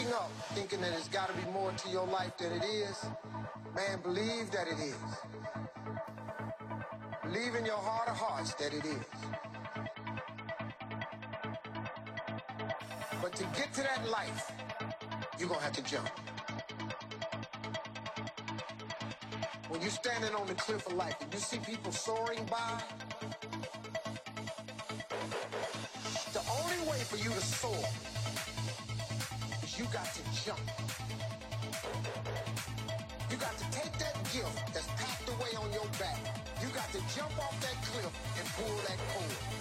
waking up thinking that it's got to be more to your life than it is, man, believe that it is. Believe in your heart of hearts that it is. But to get to that life, you're going to have to jump. When you're standing on the cliff of life and you see people soaring by, the only way for you to soar you got to jump. You got to take that gift that's packed away on your back. You got to jump off that cliff and pull that cord.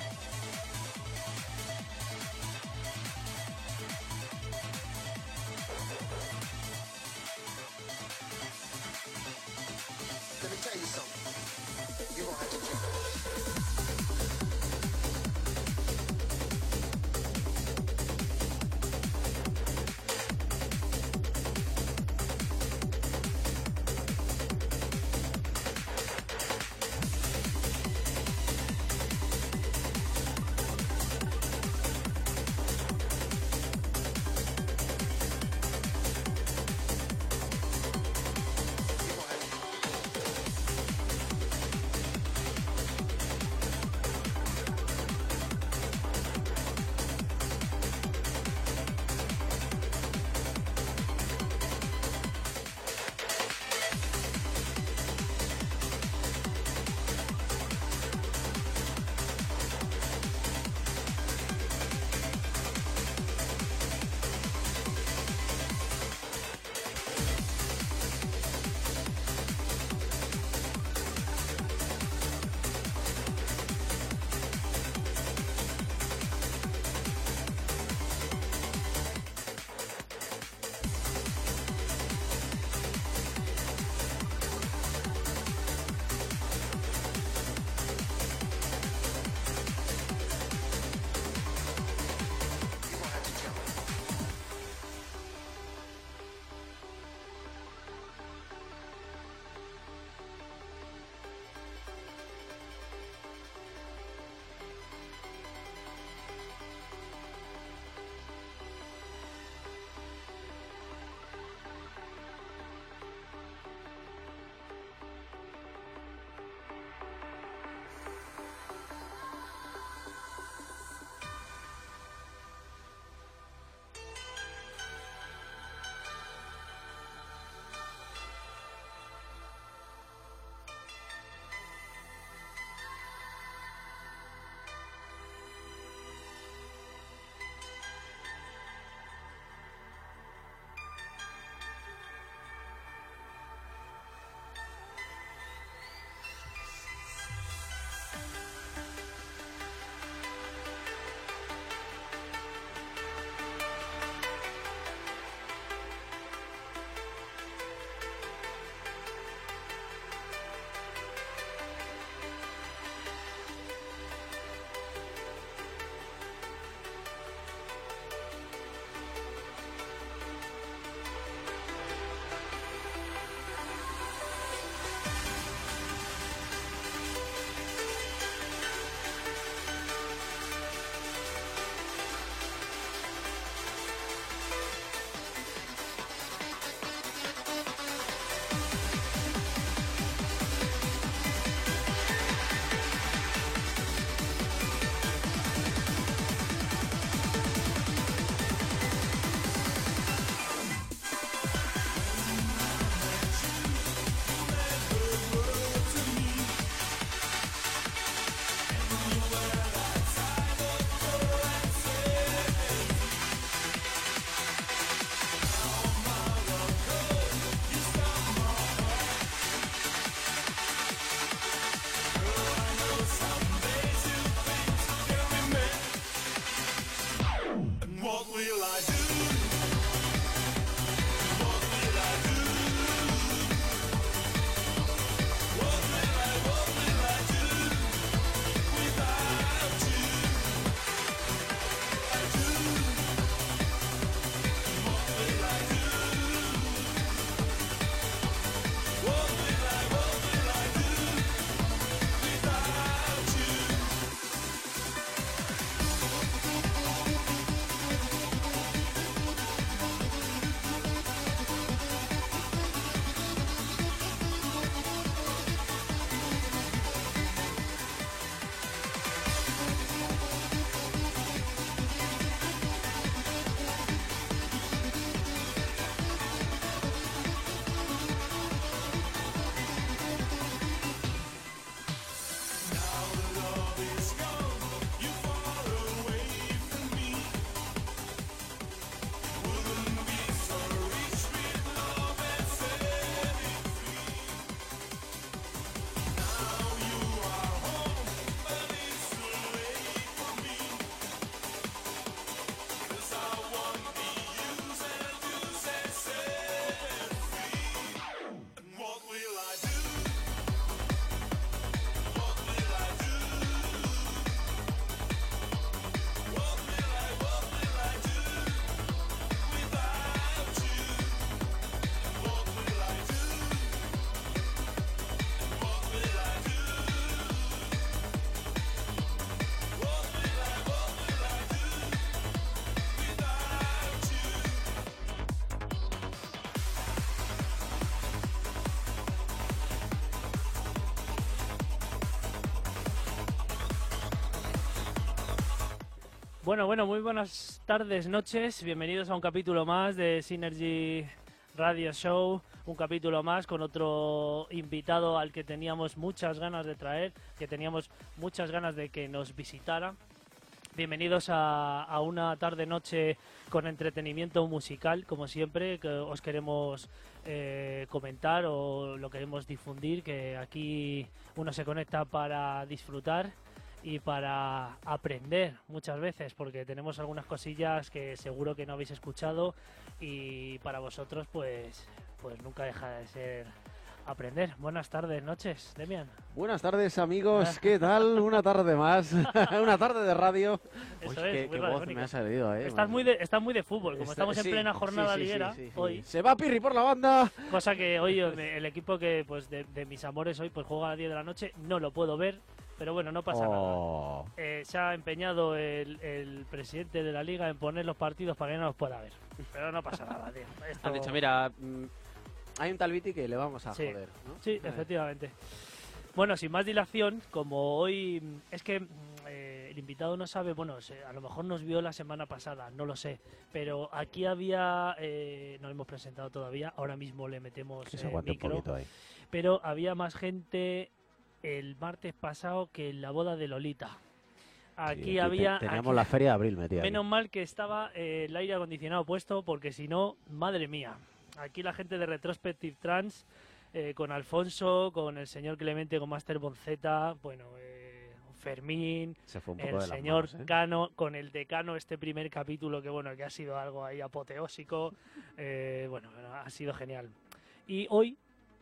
Bueno, bueno, muy buenas tardes, noches. Bienvenidos a un capítulo más de Synergy Radio Show. Un capítulo más con otro invitado al que teníamos muchas ganas de traer, que teníamos muchas ganas de que nos visitara. Bienvenidos a, una tarde-noche con entretenimiento musical, como siempre, que os queremos eh, comentar o lo queremos difundir, que aquí uno se conecta para disfrutar y para aprender muchas veces, porque tenemos algunas cosillas que seguro que no habéis escuchado y para vosotros pues, pues nunca deja de ser aprender. Buenas tardes, noches, Demian. Buenas tardes amigos, ¿qué tal? Una tarde más, una tarde de radio. Eso Uy, es, qué, muy qué voz me ha salido, ¿eh? Estás muy de, estás muy de fútbol, como Está- estamos en sí, plena jornada sí, sí, liguera sí, sí. hoy, Se va Pirri por la banda. cosa que hoy el equipo que pues de, de mis amores hoy pues juega a las 10 de la noche, no lo puedo ver, pero bueno, no pasa nada. Oh. Eh, se ha empeñado el, el presidente de la liga en poner los partidos para que no los pueda ver. Pero no pasa nada, tío. Esto- Han dicho, mira, mm, hay un tal Viti que le vamos a Sí. joder, ¿no? Sí, efectivamente. Bueno, sin más dilación, como hoy mm, es que mm, eh, el invitado no sabe, bueno, a lo mejor nos vio la semana pasada, no lo sé, pero aquí había, eh, no lo hemos presentado todavía, ahora mismo le metemos Que se eh, aguante un micro, poquito ahí. pero había más gente el martes pasado que en la boda de Lolita. Aquí Sí, había... te- Teníamos aquí- la feria de abril metida. Menos mal que estaba eh, el aire acondicionado puesto, porque si no, madre mía. Aquí la gente de Retrospective Trans, eh, con Alfonso, con el señor Clemente, con Master Bonzeta, bueno, eh, Fermín, Se fue un poco el señor manos, ¿eh? Cano, con el decano, este primer capítulo, que bueno, que ha sido algo ahí apoteósico. bueno, ha sido genial. Y hoy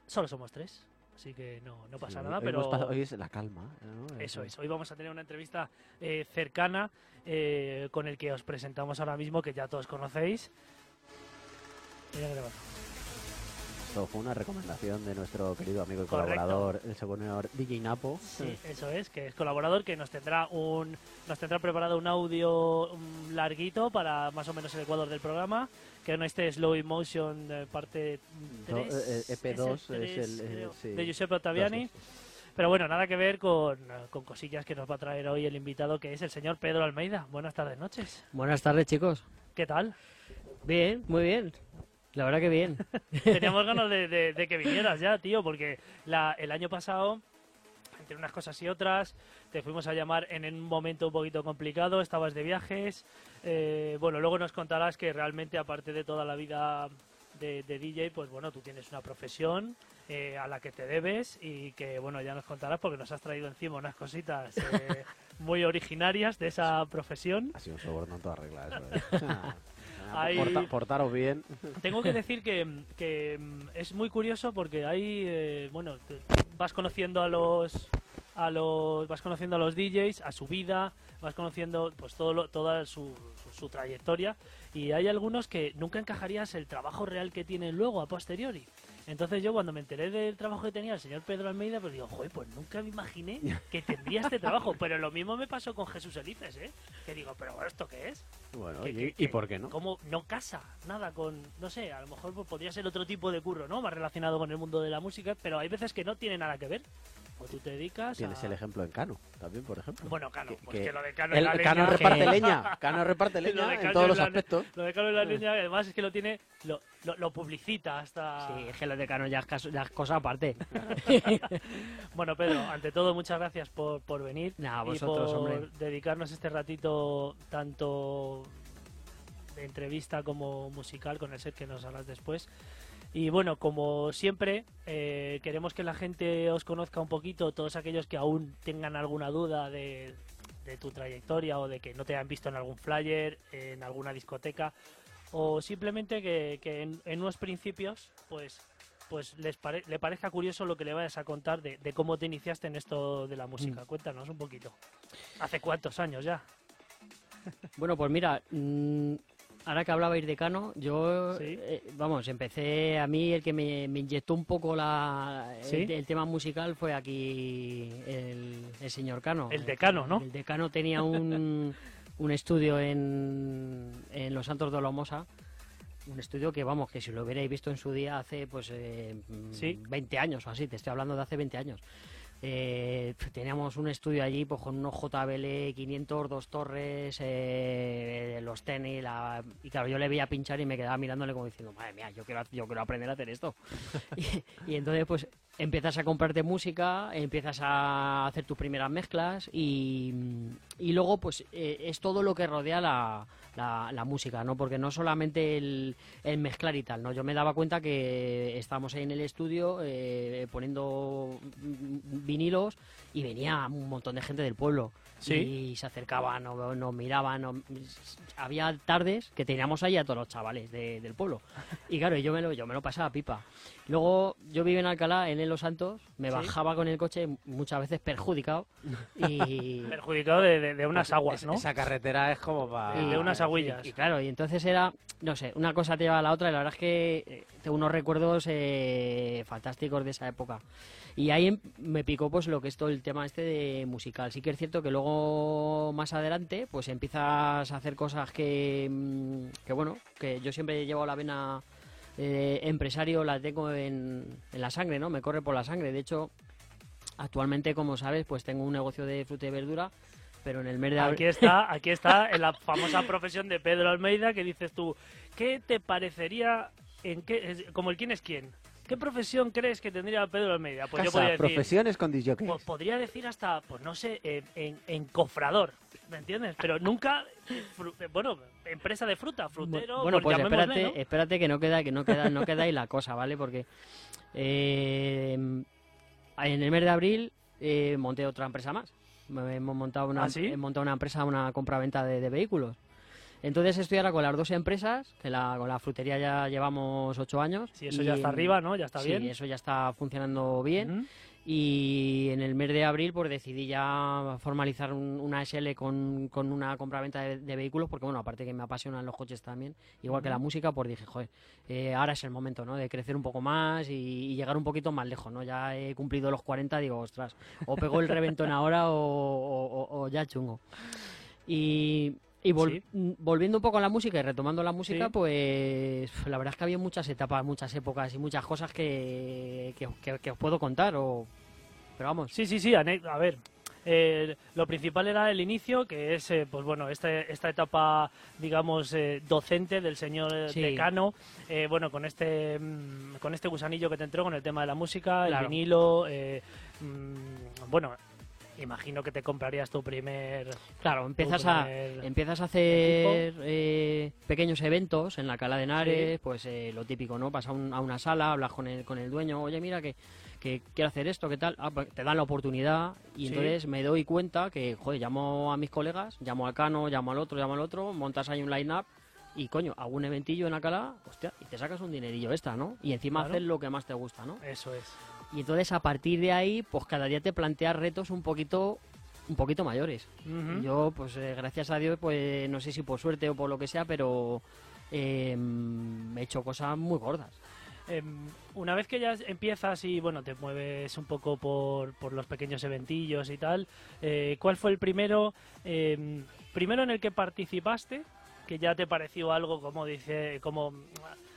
solo somos tres, así que no, no pasa Sí, nada, hoy pero... pasado- hoy es la calma. ¿no? Eso es. Hoy vamos a tener una entrevista eh, cercana eh, con el que os presentamos ahora mismo, que ya todos conocéis. Mira que va. Esto fue una recomendación de nuestro querido amigo y Correcto. colaborador, el señor DJ Napo. Sí, eso es, que es colaborador, que nos tendrá un nos tendrá preparado un audio mm, larguito para más o menos el ecuador del programa, que no este Slow Emotion eh, parte No, 3, eh, EP2 es el, eh, sí. de Giuseppe Ottaviani. Pero bueno, nada que ver con, eh, con cosillas que nos va a traer hoy el invitado, que es el señor Pedro Almeida. Buenas tardes, noches. Buenas tardes, chicos. ¿Qué tal? Bien, muy bien. La verdad que bien. Teníamos ganas de, de- de que vinieras ya, tío, porque la- el año pasado, entre unas cosas y otras, te fuimos a llamar en un momento un poquito complicado, estabas de viajes. eh, bueno, luego nos contarás que realmente, aparte de toda la vida de, de DJ, pues bueno, tú tienes una profesión eh, a la que te debes y que, bueno, ya nos contarás porque nos has traído encima unas cositas eh, muy originarias de esa profesión. Ha sido un soborno en toda regla eso. Ah, Ahí- porta- portaros bien. Tengo que decir que, que, mm, es muy curioso porque ahí, eh, bueno, te- vas conociendo a los a los vas conociendo a los DJs, a su vida, vas conociendo pues todo lo- toda su, su- su trayectoria y hay algunos que nunca encajarías el trabajo real que tienen luego a posteriori. Entonces yo cuando me enteré del trabajo que tenía el señor Pedro Almeida, pues digo, joder, pues nunca me imaginé que tendría este trabajo. Pero lo mismo me pasó con Jesús Elices, ¿eh? Que digo, pero ¿esto qué es? Bueno, y, que- ¿y que- por qué no? Como no casa nada con, no sé, a lo mejor pues, podría ser otro tipo de curro, ¿no? Más relacionado con el mundo de la música, pero hay veces que no tiene nada que ver. O tú te dedicas Tienes a... el ejemplo en Cano, también, por ejemplo. Bueno, Cano, Que- pues que que lo de Cano El la Cano leña- reparte que- leña. Cano reparte leña en todos en los la- aspectos. Lo de Cano en la leña, además es que lo tiene, lo, lo, lo publicita hasta... Sí, es que lo de Cano ya es, caso- ya es cosa aparte. Bueno, Pedro, ante todo, muchas gracias por, por venir Nah, y vosotros, por hombre. dedicarnos este ratito tanto de entrevista como musical con el set que nos hablas después. Y bueno, como siempre, eh, queremos que la gente os conozca un poquito, todos aquellos que aún tengan alguna duda de, de tu trayectoria o de que no te hayan visto en algún flyer, en alguna discoteca, o simplemente que, que en, en unos principios, pues pues les pare- le parezca curioso lo que le vayas a contar de, de cómo te iniciaste en esto de la música. Cuéntanos un poquito. ¿Hace cuántos años ya? Bueno, pues mira, mm, ahora que hablabais de Cano, yo, Sí. eh, vamos, empecé, a mí el que me, me inyectó un poco la, el, ¿Sí? el tema musical fue aquí el, el señor Cano. El decano, ¿no? El decano tenía un, un estudio en, en Los Santos de Lomosa. Un estudio que, vamos, que si lo hubierais visto en su día hace, pues, eh, Sí. 20 años o así, te estoy hablando de hace 20 años. Eh, teníamos un estudio allí pues con unos JBL 500, dos torres, eh, los tenis, la- y claro, yo le veía pinchar y me quedaba mirándole como diciendo, madre mía, yo quiero, yo quiero aprender a hacer esto. y entonces pues empiezas a comprarte música, empiezas a hacer tus primeras mezclas y, y luego pues eh, es todo lo que rodea la, la- la música, ¿no? Porque no solamente el, el mezclar y tal, ¿no? Yo me daba cuenta que estábamos ahí en el estudio eh, poniendo vinilos y venía un montón de gente del pueblo. Sí. Y se acercaban, nos, nos miraban. nos- había tardes que teníamos ahí a todos los chavales de- del pueblo. Y claro, yo me, lo, yo me lo pasaba pipa. Luego yo vivo en Alcalá, en Los Santos, me Sí. bajaba con el coche muchas veces perjudicado. Y, Perjudicado de, de- de unas aguas, ¿no? Esa carretera es como para... de unas agüillas. Y, claro, y entonces era, no sé, una cosa te lleva a la otra y la verdad es que eh, tengo unos recuerdos eh, fantásticos de esa época. Y ahí em- me picó pues lo que es todo el tema este de musical. Sí que es cierto que luego más adelante pues empiezas a hacer cosas que, mm, que bueno, que yo siempre he llevado la vena eh, empresario, la tengo en, en la sangre, ¿no? Me corre por la sangre. De hecho, actualmente, como sabes, pues tengo un negocio de fruta y verdura, pero en el mes de abril... Aquí está, aquí está en la famosa profesión de Pedro Almeida que dices tú, ¿qué te parecería en qué, como el quién es quién? ¿Qué profesión crees que tendría Pedro Almeida? Pues yo podría decir, profesiones con disjockey. pues podría decir hasta, pues no sé, en, en- encofrador, ¿me entiendes? Pero nunca, bueno, empresa de fruta, frutero, Bueno, pues llamémosle, espérate, ¿no? espérate que no queda, que no queda, no queda ahí la cosa, ¿vale? Porque eh, en el mes de abril eh, monté otra empresa más. Hemos montado una, ¿Ah, sí? he montado una empresa, una compra-venta de, de vehículos. Entonces estoy ahora con las dos empresas, que la, con la frutería ya llevamos ocho años. Si eso y ya está arriba, ¿no? Ya está sí, bien. eso ya está funcionando bien. Y en el mes de abril pues decidí ya formalizar un- una SL con, con una compraventa de, de vehículos porque bueno, aparte que me apasionan los coches también, igual que la música, pues dije, joder, eh, ahora es el momento, ¿no? De crecer un poco más y, y llegar un poquito más lejos, ¿no? Ya he cumplido los 40, digo, ostras, o pego el reventón ahora o, o- o- o ya chungo. Y, y vol- Sí. mm, volviendo un poco a la música y retomando la música, Sí. pues la verdad es que había muchas etapas, muchas épocas y muchas cosas que, que, que- que os puedo contar. O... Pero vamos, Sí, sí, sí, a ver. eh, lo principal era el inicio, que es, eh, pues bueno, este- esta etapa, digamos, eh, docente del señor eh, Sí. decano, eh, bueno, con este, mm, con este gusanillo que te entró con el tema de la música, el vinilo, eh, mm, bueno, imagino que te comprarías tu primer... claro, empiezas a, empiezas a hacer eh, pequeños eventos en la Cala de Henares, Sí. pues eh, lo típico, ¿no? Vas a, un- a una sala, hablas con el, con el dueño, oye, mira que, que quiero hacer esto, ¿qué tal? Ah, pues te dan la oportunidad y Sí. entonces me doy cuenta que, joder, llamo a mis colegas, llamo al Cano, llamo al otro, llamo al otro, montas ahí un line-up y, coño, hago un eventillo en Alcalá, hostia, y te sacas un dinerillo extra, ¿no? Y encima Claro. haces lo que más te gusta, ¿no? Eso es. Y entonces a partir de ahí, pues cada día te planteas retos un poquito un poquito mayores. Yo, pues eh, gracias a Dios, pues no sé si por suerte o por lo que sea, pero eh, he hecho cosas muy gordas. Em, una vez que ya empiezas y bueno te mueves un poco por, por los pequeños eventillos y tal, eh, ¿cuál fue el primero, em, primero en el que participaste, que ya te pareció algo como dice, como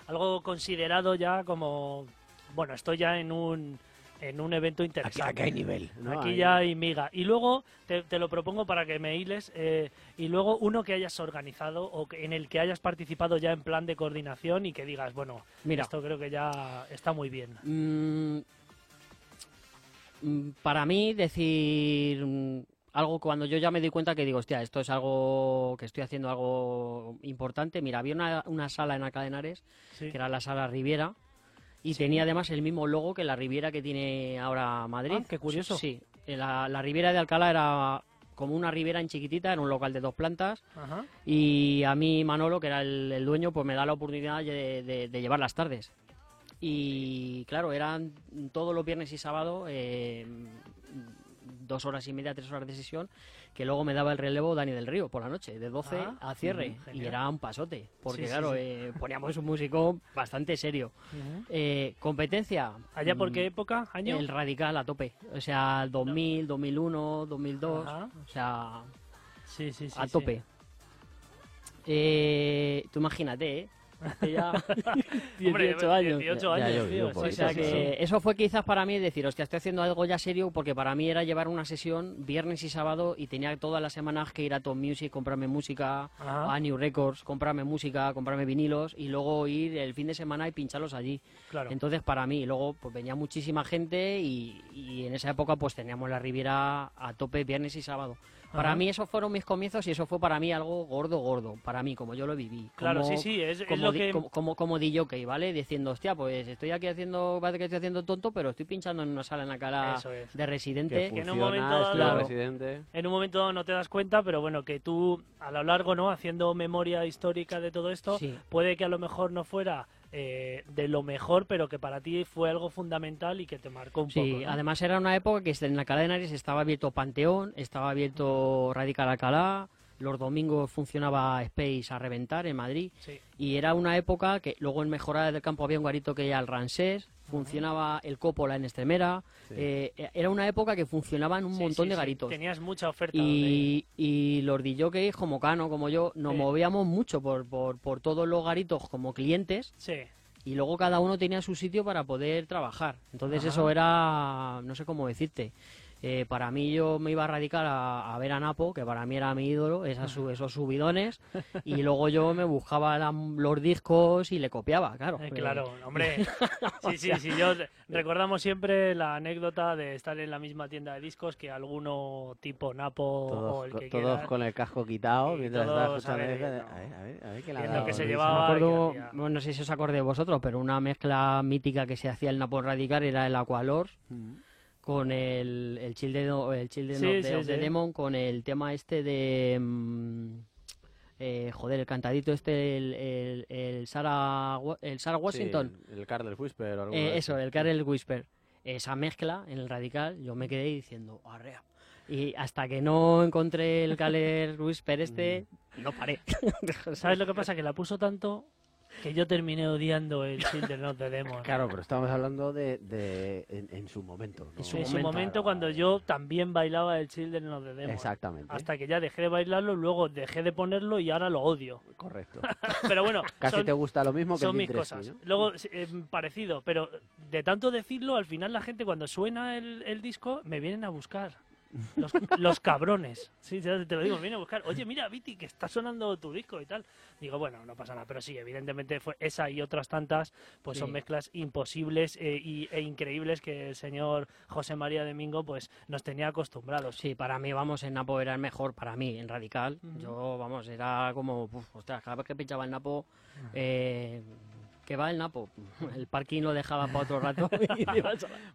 algo considerado ya como, bueno, estoy ya en un en un evento Aquí, interesante. aquí hay nivel. ¿no? Aquí Hay- ya hay miga. Y luego, te, te lo propongo para que me hiles, eh, y luego uno que hayas organizado o que- en el que hayas participado ya en plan de coordinación y que digas, bueno, Mira, esto creo que ya está muy bien. mm, mm, para mí decir mm, algo cuando yo ya me doy cuenta que digo, hostia, esto es algo que estoy haciendo algo importante. Mira, había una, una sala en Acadenares Sí. que era la sala Riviera, y Sí. tenía además el mismo logo que la Riviera que tiene ahora Madrid. Ah, qué curioso. Sí, la, la Riviera de Alcalá era como una Riviera en chiquitita, en un local de dos plantas, Ajá. y a mí Manolo, que era el, el dueño, pues me da la oportunidad de, de- de llevar las tardes. Y claro, eran todos los viernes y sábado eh, dos horas y media, tres horas de sesión, que luego me daba el relevo Dani del Río por la noche, de 12 Ah, a cierre. y era un pasote, porque Sí, claro, sí. eh, poníamos un músico bastante serio. Eh, competencia. ¿Allá por mm, qué época? ¿Año? El radical a tope. O sea, 2000, 2001, 2002. Ajá. O sea, Sí, sí, sí. a tope. Eh, tú imagínate, ¿eh? Hace ya Hombre, 18 años. 18 Ya- ya años, tío. O sea que sí. eso fue quizás para mí decir, hostia, estoy haciendo algo ya serio porque para mí era llevar una sesión viernes y sábado y tenía todas las semanas que ir a Top Music, comprarme música, Ajá. a New Records, comprarme música, comprarme vinilos y luego ir el fin de semana y pincharlos allí. Claro. Entonces para mí, luego pues venía muchísima gente y, y en esa época pues teníamos la Riviera a tope viernes y sábado. Para Ajá. mí esos fueron mis comienzos y eso fue para mí algo gordo, gordo, para mí, como yo lo viví. Claro, como- sí, sí, es, es como, lo di- que... como, como, como DJ, ¿vale? Diciendo, hostia, pues estoy aquí haciendo, parece que estoy haciendo tonto, pero estoy pinchando en una sala en la cara es. de residente. Que que en un momento dado- Claro. residente. En un momento dado no te das cuenta, pero bueno, que tú a lo largo, ¿no? Haciendo memoria histórica de todo esto, Sí. puede que a lo mejor no fuera eh, de lo mejor, pero que para ti fue algo fundamental y que te marcó un Sí, poco. ¿no? además era una época que en Alcalá de Henares estaba abierto Panteón, estaba abierto Radical Alcalá, los domingos funcionaba Space a reventar en Madrid Sí. y era una época que luego en Mejorada del Campo había un garito que era el Ransés, funcionaba el Coppola en Extremera, Sí. eh, era una época que funcionaban un Sí, montón de garitos. Tenías mucha oferta. donde. Y, y los DJs como Cano, como yo, nos movíamos mucho por, por, por todos los garitos como clientes Sí, y luego cada uno tenía su sitio para poder trabajar. Entonces Ajá. eso era, no sé cómo decirte. Eh, para mí yo me iba a radicar a, a ver a Napo, que para mí era mi ídolo, esas, esos subidones, y luego yo me buscaba la- los discos y le copiaba, claro. eh, Eh, claro, hombre. Sí, sí, sí. Yo recordamos siempre la anécdota de estar en la misma tienda de discos que alguno tipo Napo o Todos, el co- que todos con el casco quitado Y mientras estaba escuchando. a ver, a ver, a ver, a ver, a ver qué dado que se Luis. llevaba- me acuerdo, que hacía- bueno, no sé si os acordáis vosotros, pero una mezcla mítica que se hacía el Napo Radical era el Aqualor Mm. Con el, el Children, o- el Children Sí, of, the, sí, of the sí. Demon con el tema este de mm, eh, joder el cantadito este el, el, el Sarah el Sarah Washington. el Carl Whisper o Eh, eso el Karel Whisper. Esa mezcla en el radical yo me quedé diciendo arrea y hasta que no encontré el Karel Whisper este no paré. ¿Sabes lo que pasa? Que la puso tanto que yo terminé odiando el Children of the Demon. Claro, pero estamos hablando de, de en, en su momento. ¿no? En su en su momento cuando yo también bailaba el Children of the Demon. Exactamente. Hasta que ya dejé de bailarlo, luego dejé de ponerlo y ahora lo odio. Correcto. Pero bueno, Casi son, te gusta lo mismo que son el mis cosas. ¿no? Luego, eh, parecido, pero de tanto decirlo, al final la gente cuando suena el, el disco me vienen a buscar. Los, los cabrones. Sí, te lo digo, me vienen a buscar. Oye, mira, Viti, que está sonando tu disco y tal. Digo, bueno, no pasa nada. Pero sí, evidentemente fue esa y otras tantas, pues son mezclas imposibles eh, y, e increíbles que el señor José María Domingo pues nos tenía acostumbrados. Sí, para mí, vamos, en Napo era el mejor, para mí, en Radical. Yo, vamos, era como, uf, ostras, cada vez que pinchaba el Napo, eh, que va el Napo, el parking lo dejaba para otro rato. y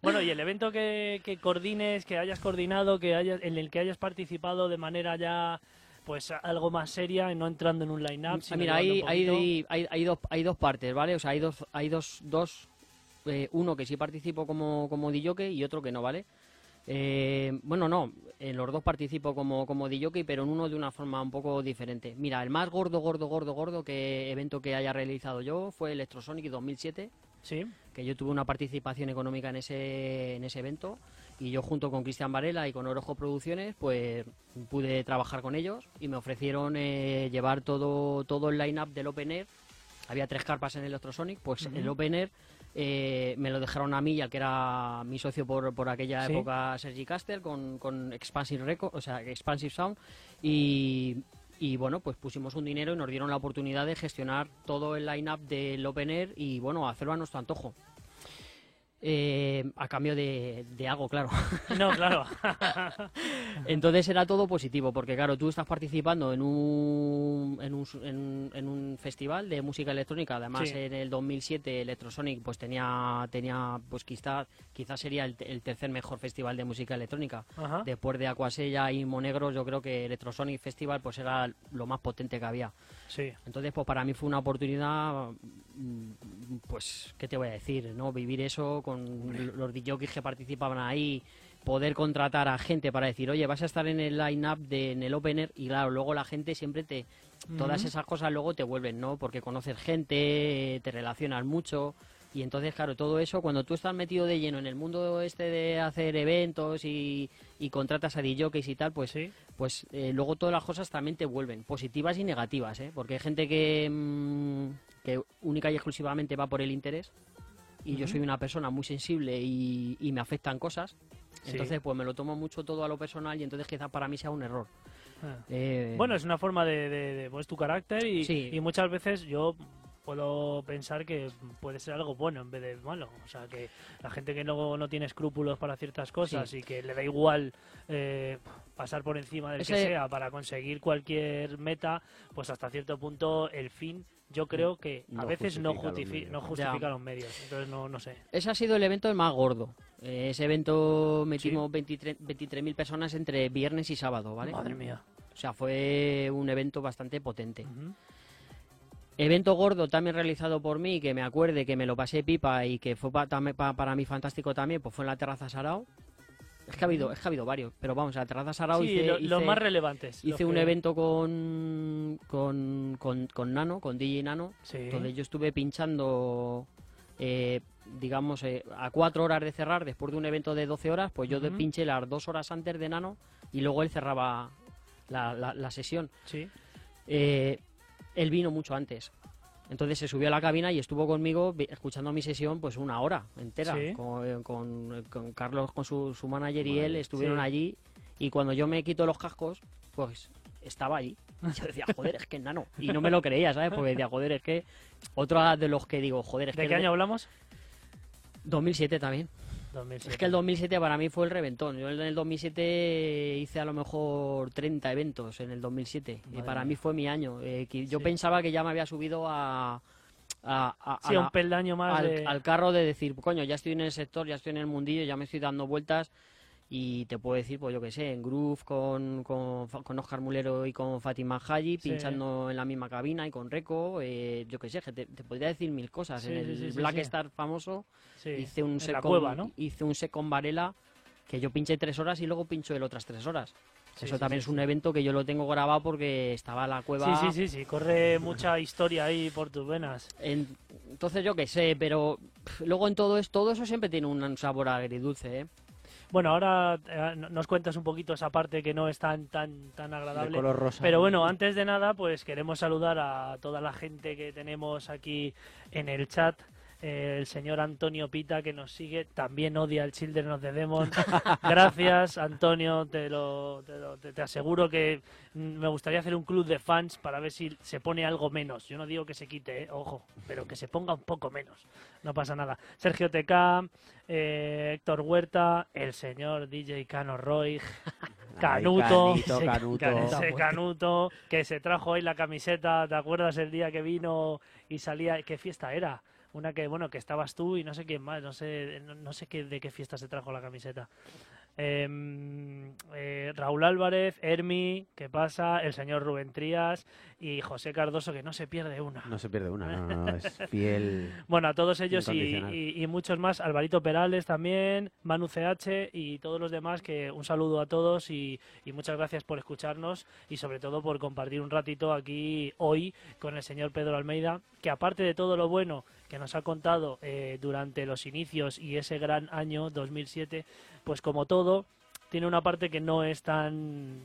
Bueno, y el evento que, que coordines, que hayas coordinado, que hayas, en el que hayas participado de manera ya pues algo más seria y no entrando en un line-up. Ah, Mira, hay, hay, hay dos, hay dos partes, ¿vale? O sea, hay dos, hay dos, dos eh, uno que sí participo como, como DJ y otro que no, ¿vale? Eh, bueno, no, en los dos participo como, como DJ, pero en uno de una forma un poco diferente. Mira, el más gordo, gordo, gordo, gordo que evento que haya realizado yo fue Electrosonic 2007, Sí, que yo tuve una participación económica en ese, en ese evento y yo junto con Cristian Varela y con Orojo Producciones pues pude trabajar con ellos y me ofrecieron eh, llevar todo, todo el line-up del Open Air. Había tres carpas en Electrosonic, pues el Open Air eh, me lo dejaron a mí y al que era mi socio por, por aquella Sí. época, Sergi Castel, con, con Expansive Record, o sea, Expansive Sound y, y bueno, pues pusimos un dinero y nos dieron la oportunidad de gestionar todo el line-up del Open Air y bueno, hacerlo a nuestro antojo. Eh, a cambio de, de algo, claro. no, claro. Entonces era todo positivo, porque claro, tú estás participando en un, en un, en un, en un festival de música electrónica, además Sí. en el 2007 Electrosonic pues tenía, tenía pues quizás quizás sería el, el tercer mejor festival de música electrónica. Ajá. Después de Aquasella y Monegro, yo creo que Electrosonic Festival pues era lo más potente que había. Sí, Entonces, pues para mí fue una oportunidad, pues, ¿qué te voy a decir? no Vivir eso con los DJs que participaban ahí, poder contratar a gente para decir, oye, vas a estar en el line-up, de, en el opener, y claro, luego la gente siempre te... Todas esas cosas luego te vuelven, ¿no? Porque conoces gente, te relacionas mucho, y entonces, claro, todo eso, cuando tú estás metido de lleno en el mundo este de hacer eventos y, y contratas a DJs y tal, pues sí. pues eh, luego todas las cosas también te vuelven, positivas y negativas, ¿eh? Porque hay gente que, mm, que única y exclusivamente va por el interés. Y yo soy una persona muy sensible y, y me afectan cosas. Sí. Entonces, pues me lo tomo mucho todo a lo personal y entonces quizás para mí sea un error. Ah. Eh, Bueno, es una forma de, de, de, pues, tu carácter y, Sí. y muchas veces yo puedo pensar que puede ser algo bueno en vez de malo. O sea, que la gente que no, no tiene escrúpulos para ciertas cosas y que le da igual eh, pasar por encima del que sea para conseguir cualquier meta, pues hasta cierto punto el fin yo creo que a No veces no, justifica los justifi- medios. no justifica los medios. Entonces no, no sé. Ese ha sido el evento más gordo. Eh, ese evento metimos 23 23.000 personas entre viernes y sábado, ¿vale? Madre mía. O sea, fue un evento bastante potente. Evento gordo también realizado por mí, que me acuerde que me lo pasé pipa y que fue pa- tam- pa- para mí fantástico también, pues fue en la Terraza Sarao. Es que ha habido, es que ha habido varios, pero vamos, la Terraza Sarao Sí, hice, lo- los hice- más relevantes. los hice un evento con, con, con, con Nano, con DJ Nano, Sí. donde yo estuve pinchando, eh, digamos, eh, a cuatro horas de cerrar, después de un evento de 12 horas, pues yo Ujú. pinché las dos horas antes de Nano y luego él cerraba la, la- la sesión. Sí. Eh, él vino mucho antes. Entonces se subió a la cabina y estuvo conmigo escuchando mi sesión pues una hora entera. Sí. Con, con- con Carlos, con su, su manager y él estuvieron Sí. allí. Y cuando yo me quito los cascos, pues estaba allí. Y yo decía, joder, es que nano. Y no me lo creía, ¿sabes? Porque decía, joder, es que... Otra de los que digo, joder, es ¿De que... qué el año hablamos? 2007 también. 2007. Es que el 2007 para mí fue el reventón. Yo en el 2007 hice a lo mejor 30 eventos en el 2007. y Madre para mía. mí fue mi año. Eh, que yo Sí. pensaba que ya me había subido a, a- a- a Sí, la- un peldaño más al, de... al carro de decir, coño, ya estoy en el sector, ya estoy en el mundillo, ya me estoy dando vueltas. Y te puedo decir, pues yo que sé, en Groove con, con, con Oscar Mulero y con Fatima Haji, Sí. pinchando en la misma cabina y con Reco, eh, yo que sé, que te, te podría decir mil cosas. Sí, en el sí, Black. Star famoso, hice un set con, cueva, ¿no? hice un set con Varela que yo pinché tres horas y luego pincho él otras tres horas. Sí, Eso sí, también sí, es un evento que yo lo tengo grabado porque estaba la cueva. Sí, sí, sí, sí, corre mucha historia ahí por tus venas. En- entonces yo qué sé, pero luego en todo, es, todo eso siempre tiene un sabor agridulce, ¿eh? Bueno, ahora eh, no- nos cuentas un poquito esa parte que no es tan tan tan De agradable. color rosa. Pero bueno, antes de nada, pues queremos saludar a toda la gente que tenemos aquí en el chat. Eh, el señor Antonio Pita que nos sigue también odia el Children of the Demon. Gracias, Antonio. Te, lo, te, lo- te- te aseguro que me gustaría hacer un club de fans para ver si se pone algo menos. Yo no digo que se quite, eh, ojo, pero que se ponga un poco menos. No pasa nada. Sergio TK, eh, Héctor Huerta, el señor DJ Cano Roy, Ay, Canuto. Canito, Ese Canuto. Canuto. ese Canuto que se trajo hoy la camiseta. ¿Te acuerdas el día que vino y salía? ¿Qué fiesta era? Una que, bueno, que estabas tú y no sé quién más. No sé, no, no sé qué, de qué fiesta se trajo la camiseta. Em, eh, Raúl Álvarez, Hermi, ¿qué pasa? El señor Rubén Trías y José Cardoso, que no se pierde una. No se pierde una, no, no, es fiel. Bueno, a todos ellos y, Incondicional. y- y muchos más, Alvarito Perales también, Manu CH y todos los demás, que un saludo a todos y, y muchas gracias por escucharnos y sobre todo por compartir un ratito aquí hoy con el señor Pedro Almeida, que aparte de todo lo bueno que nos ha contado eh, durante los inicios y ese gran año 2007, pues como todo, tiene una parte que no es tan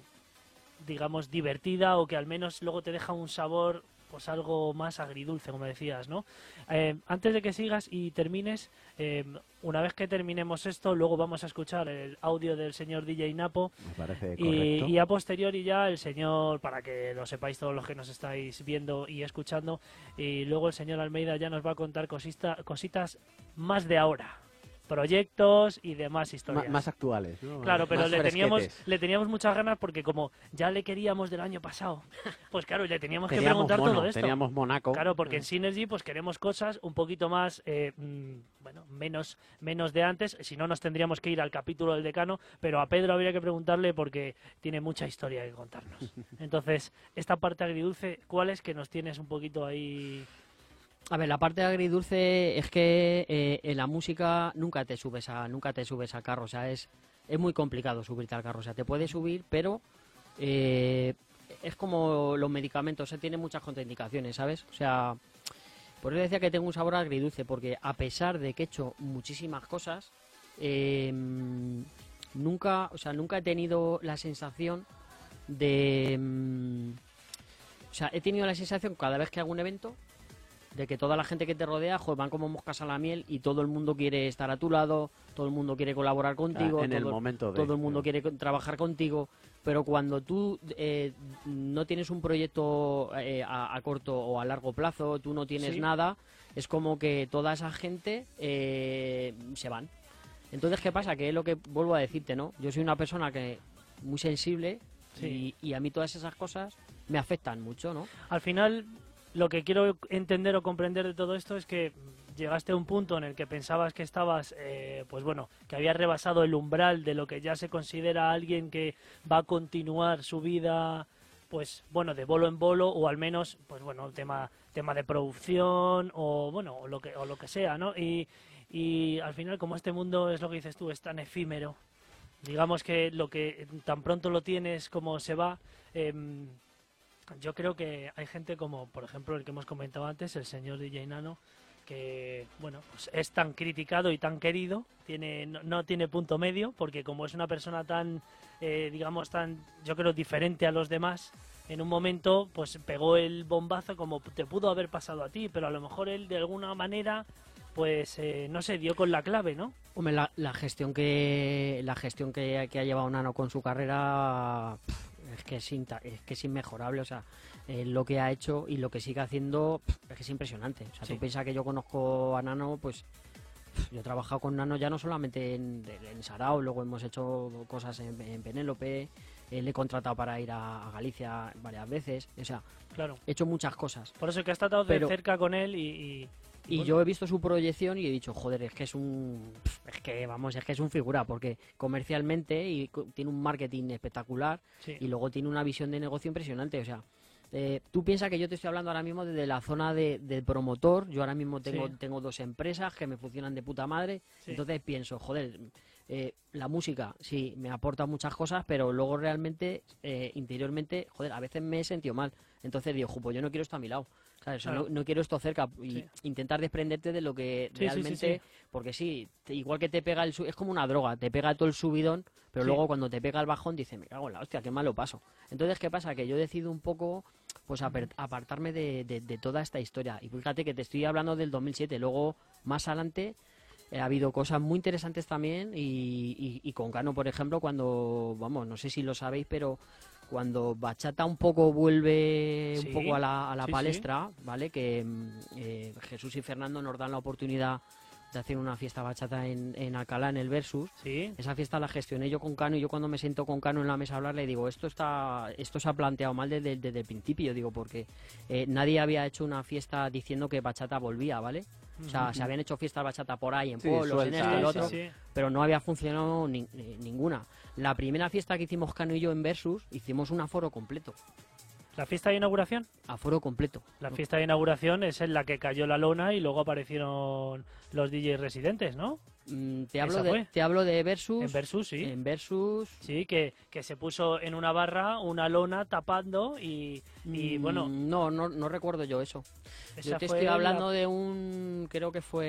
digamos divertida o que al menos luego te deja un sabor pues algo más agridulce como decías no Eh, antes de que sigas y termines eh, una vez que terminemos esto luego vamos a escuchar el audio del señor DJ Napo Me parece y, y a posteriori ya el señor, para que lo sepáis todos los que nos estáis viendo y escuchando, y luego el señor Almeida ya nos va a contar cosista- cositas más de ahora, proyectos y demás historias. más actuales, ¿no? Claro, pero le teníamos, le teníamos muchas ganas porque como ya le queríamos del año pasado, pues claro, le teníamos que preguntar mono, todo esto. Teníamos Monaco. Claro, porque en Synergy pues queremos cosas un poquito más, eh, mm, bueno, menos, menos de antes. Si no, nos tendríamos que ir al capítulo del decano, pero a Pedro habría que preguntarle porque tiene mucha historia que contarnos. Entonces, esta parte agridulce, ¿cuál es que nos tienes un poquito ahí? A ver, la parte agridulce es que eh, en la música nunca te subes a nunca te subes al carro, o sea, es, es muy complicado subirte al carro, o sea, te puedes subir, pero eh, es como los medicamentos, o sea, tiene muchas contraindicaciones, ¿sabes? O sea, por eso decía que tengo un sabor agridulce, porque a pesar de que he hecho muchísimas cosas, eh, nunca, o sea, nunca he tenido la sensación de... mm, o sea, he tenido la sensación cada vez que hago un evento de que toda la gente que te rodea joder, van como moscas a la miel y todo el mundo quiere estar a tu lado, todo el mundo quiere colaborar contigo, Ah, en el todo, momento de- todo el mundo quiere trabajar contigo, pero cuando tú eh, no tienes un proyecto eh, a, a corto o a largo plazo, tú no tienes Sí. nada, es como que toda esa gente eh, se van. Entonces, ¿qué pasa? Que es lo que vuelvo a decirte, ¿no? Yo soy una persona que muy sensible Sí. y, y a mí todas esas cosas me afectan mucho, ¿no? Al final, lo que quiero entender o comprender de todo esto es que llegaste a un punto en el que pensabas que estabas, eh, pues bueno, que habías rebasado el umbral de lo que ya se considera alguien que va a continuar su vida, pues bueno, de bolo en bolo o al menos, pues bueno, tema tema de producción o bueno, o lo que o lo que sea, ¿no? Y y al final, como este mundo es lo que dices tú, es tan efímero, digamos que lo que tan pronto lo tienes como se va. em, yo creo que hay gente como, por ejemplo, el que hemos comentado antes, el señor DJ Nano, que bueno, pues es tan criticado y tan querido, tiene no, no tiene punto medio, porque como es una persona tan, eh, digamos, tan, yo creo, diferente a los demás, en un momento, pues pegó el bombazo como te pudo haber pasado a ti, pero a lo mejor él de alguna manera, pues eh, no se dio con la clave, ¿no? Hombre, la, gestión que la gestión que, que ha llevado Nano con su carrera es que es, inta- es que es inmejorable, o sea, eh, lo que ha hecho y lo que sigue haciendo es que es impresionante. O sea, Sí. tú piensas que yo conozco a Nano, pues yo he trabajado con Nano ya no solamente en, en Sarao, luego hemos hecho cosas en, en Penélope, eh, le he contratado para ir a, a Galicia varias veces, o sea, Claro. he hecho muchas cosas. Por eso que has tratado de cerca con él y... y- Y bueno, yo he visto su proyección y he dicho, joder, es que es un. Es que, vamos, es que es un figura, porque comercialmente y tiene un marketing espectacular sí. y luego tiene una visión de negocio impresionante. O sea, eh, tú piensas que yo te estoy hablando ahora mismo desde la zona de, del promotor. Yo ahora mismo tengo, Sí. tengo dos empresas que me funcionan de puta madre. Sí. Entonces pienso, joder, eh, la música sí me aporta muchas cosas, pero luego realmente, eh, interiormente, joder, a veces me he sentido mal. Entonces digo, "Jo, pues yo no quiero esto a mi lado. ¿Sabes? O sea, Claro. no, no quiero esto cerca y Sí. intentar desprenderte de lo que Sí, realmente sí. porque sí te- igual que te pega el es como una droga te pega todo el subidón pero luego cuando te pega el bajón dices me cago en la hostia qué mal lo paso entonces qué pasa que yo decido un poco pues apartarme de, de- de toda esta historia y fíjate que te estoy hablando del 2007 luego más adelante eh, ha habido cosas muy interesantes también y, y- y con Cano, por ejemplo, cuando, vamos, no sé si lo sabéis, pero cuando Bachata un poco vuelve Sí, un poco a la, a la sí, sí. palestra, ¿vale? Que mm, eh, Jesús y Fernando nos dan la oportunidad de hacer una fiesta bachata en, en Alcalá, en el Versus. Sí, Esa fiesta la gestioné yo con Cano y yo cuando me siento con Cano en la mesa a hablar le digo, esto está esto se ha planteado mal desde, desde el principio, digo, porque eh, nadie había hecho una fiesta diciendo que bachata volvía, ¿vale? O sea, se habían hecho fiestas bachata por ahí, en Sí, pueblos, en y lo sí, otro, sí, sí. pero no había funcionado ni- ni- ninguna. La primera fiesta que hicimos Cano y yo en Versus, hicimos un aforo completo. La fiesta de inauguración. Aforo completo. La fiesta de inauguración es en la que cayó la lona y luego aparecieron los DJs residentes, ¿no? Mm, te, hablo de, te hablo de Versus. En Versus, sí. en Versus. Sí, que, que se puso en una barra una lona tapando y, y mm, bueno, No, no, no recuerdo yo eso. Yo te estoy la- hablando de un. Creo que fue.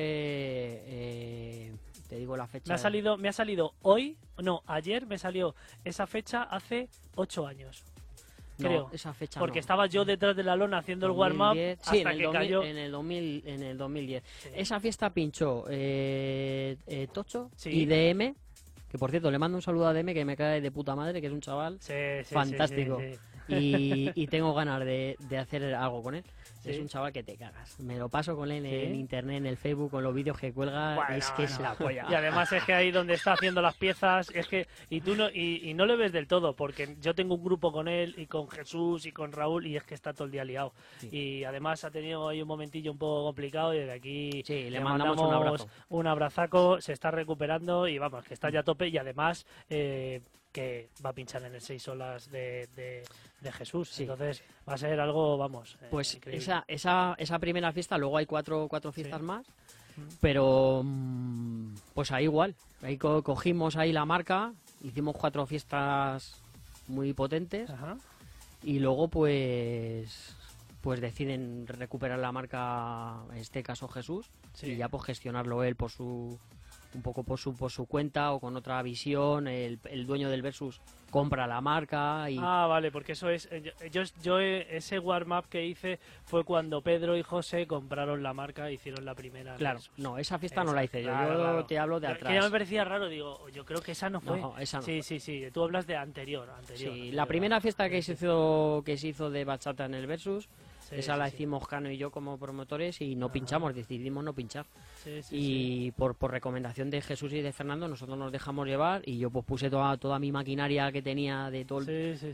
eh, te digo la fecha. Me ha salido, me ha salido hoy, no, ayer me salió esa fecha hace ocho años, No, creo. esa fecha. porque no. estaba yo detrás de la lona haciendo el warm-up 2010. hasta Sí, en el, que 2000 cayó. en el 2000 en el 2010. Sí. Esa fiesta pinchó eh, eh, Tocho Sí. y DM. Que por cierto, le mando un saludo a DM que me cae de puta madre, que es un chaval. Fantástico. Y, y tengo ganas de, de hacer algo con él. Es un chaval que te cagas. Me lo paso con él Sí. en internet, en el Facebook, con los vídeos que cuelga. Bueno, es que es la polla. Y además es que ahí donde está haciendo las piezas, es que y tú no y, y no le ves del todo, porque yo tengo un grupo con él y con Jesús y con Raúl y es que está todo el día liado. Sí. Y además ha tenido ahí un momentillo un poco complicado y desde aquí Sí, le mandamos un abrazo. un abrazaco, se está recuperando y vamos, que está ya a tope y además eh, que va a pinchar en el seis olas de, de, de Jesús. Entonces va a ser algo, vamos, eh, Pues increíble. esa, esa, esa primera fiesta, luego hay cuatro, cuatro fiestas Sí. más, Mm. pero mm, pues ahí igual, ahí co- cogimos ahí la marca, hicimos cuatro fiestas muy potentes Ajá. y luego pues pues deciden recuperar la marca, en este caso Jesús, Sí. y ya pues gestionarlo él por su un poco por su, por su cuenta o con otra visión. El, el dueño del Versus compra la marca y Ah, vale, porque eso es. eh, Yo, yo eh, ese warm-up que hice fue cuando Pedro y José compraron la marca e hicieron la primera. claro, Versus. no, esa fiesta no la hice yo. Claro, yo claro. te hablo de atrás. Que ya me parecía raro, digo, yo creo que esa no fue. No, esa no Sí, sí, sí. Tú hablas de anterior. anterior Sí, anterior, la primera fiesta que se hizo que se hizo de bachata en el Versus, Sí, esa sí, la hicimos Cano y yo como promotores y no Ajá. pinchamos, decidimos no pinchar. Y por, por recomendación de Jesús y de Fernando nosotros nos dejamos llevar y yo pues puse toda, toda mi maquinaria que tenía de todo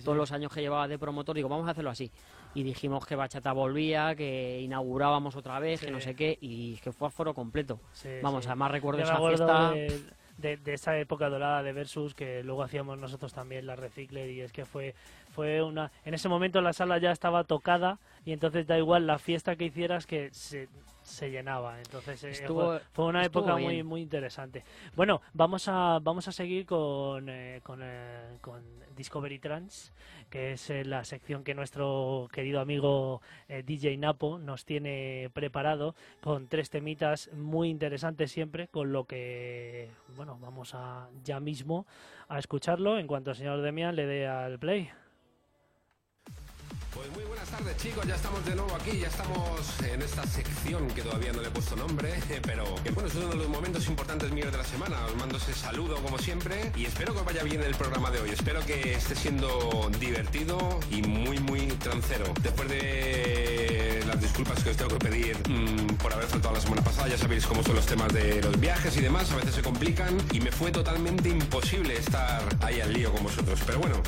todos los años que llevaba de promotor, digo, vamos a hacerlo así. Y dijimos que Bachata volvía, que inaugurábamos otra vez, que no sé qué, y que fue a foro completo. Vamos, además recuerdo esa fiesta. de, de- de esa época dorada de Versus que luego hacíamos nosotros también la Recicle y es que fue fue una en ese momento la sala ya estaba tocada y entonces da igual la fiesta que hicieras que se, se llenaba entonces eh, Estuvo- fue, fue una época muy bien. muy interesante bueno vamos a vamos a seguir con eh, con, eh, con Discovery Trans que es la sección que nuestro querido amigo DJ Napo nos tiene preparado con tres temitas muy interesantes siempre, con lo que, bueno, vamos a ya mismo a escucharlo en cuanto el señor Demian le dé al play. Pues muy buenas tardes chicos, ya estamos de nuevo aquí, ya estamos en esta sección que todavía no le he puesto nombre, pero que bueno, es uno de los momentos importantes míos de la semana. Os mando ese saludo como siempre y espero que os vaya bien el programa de hoy. Espero que esté siendo divertido y muy muy trancero. Después de las disculpas que os tengo que pedir mm, por haber faltado la semana pasada, ya sabéis cómo son los temas de los viajes y demás, a veces se complican y me fue totalmente imposible estar ahí al lío con vosotros. Pero bueno,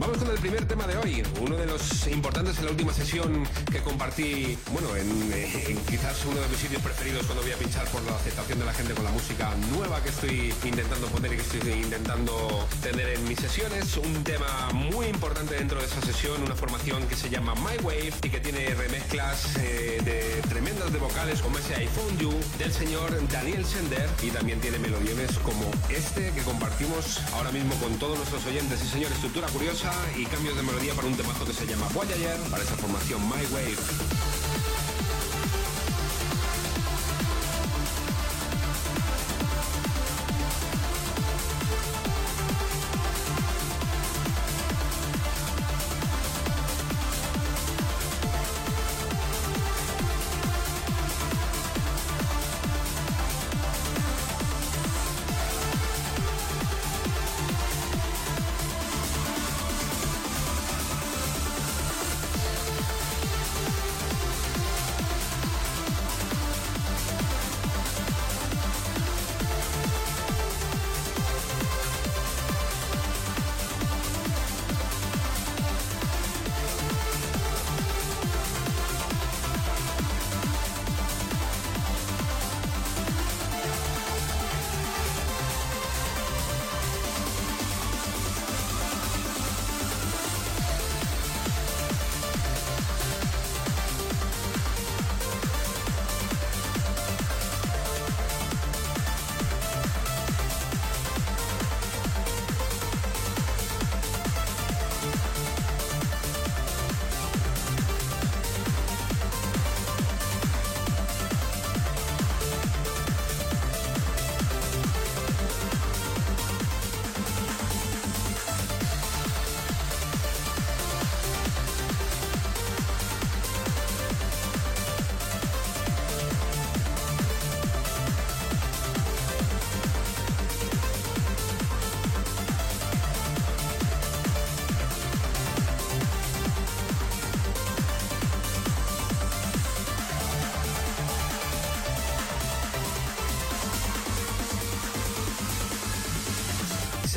vamos con el primer tema de hoy, uno de los importantes en la última sesión que compartí, bueno, en, eh, en quizás uno de mis sitios preferidos cuando voy a pinchar por la aceptación de la gente con la música nueva que estoy intentando poner y que estoy intentando tener en mis sesiones. Un tema muy importante dentro de esa sesión, una formación que se llama My Wave y que tiene remezclas eh, de tremendas de vocales como ese I Found You del señor Daniel Sender y también tiene melodiones como este que compartimos ahora mismo con todos nuestros oyentes. Y señor, estructura curiosa y cambios de melodía para un temazo que se llama Voyager para esa formación My Wave.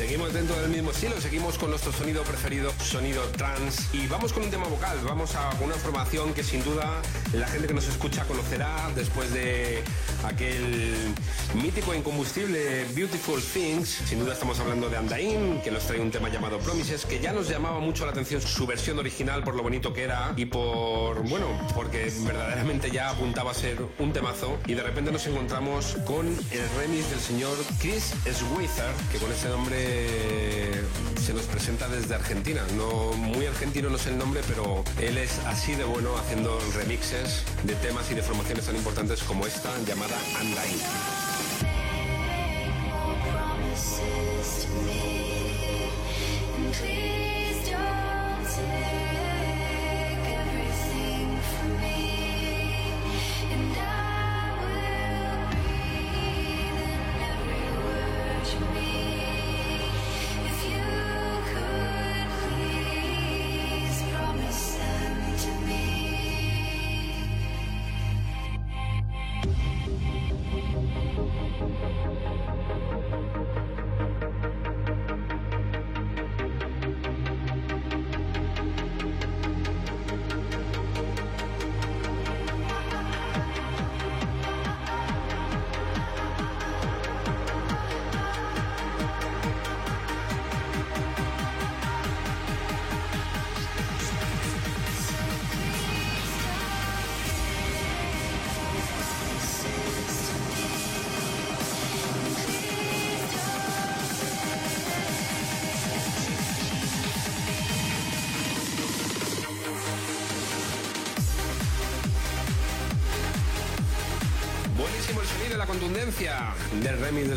Seguimos dentro del mismo estilo, seguimos con nuestro sonido preferido, sonido trans. Y vamos con un tema vocal, vamos a una formación que sin duda la gente que nos escucha conocerá después de aquel mítico e incombustible Beautiful Things. Sin duda estamos hablando de Andain, que nos trae un tema llamado Promises, que ya nos llamaba mucho la atención su versión original por lo bonito que era y por, bueno, porque verdaderamente ya apuntaba a ser un temazo. Y de repente nos encontramos con el remix del señor Chris Switzer, que con ese nombre se nos presenta desde Argentina. No muy argentino no es el nombre, pero él es así de bueno haciendo remixes de temas y de formaciones tan importantes como esta llamada Undying.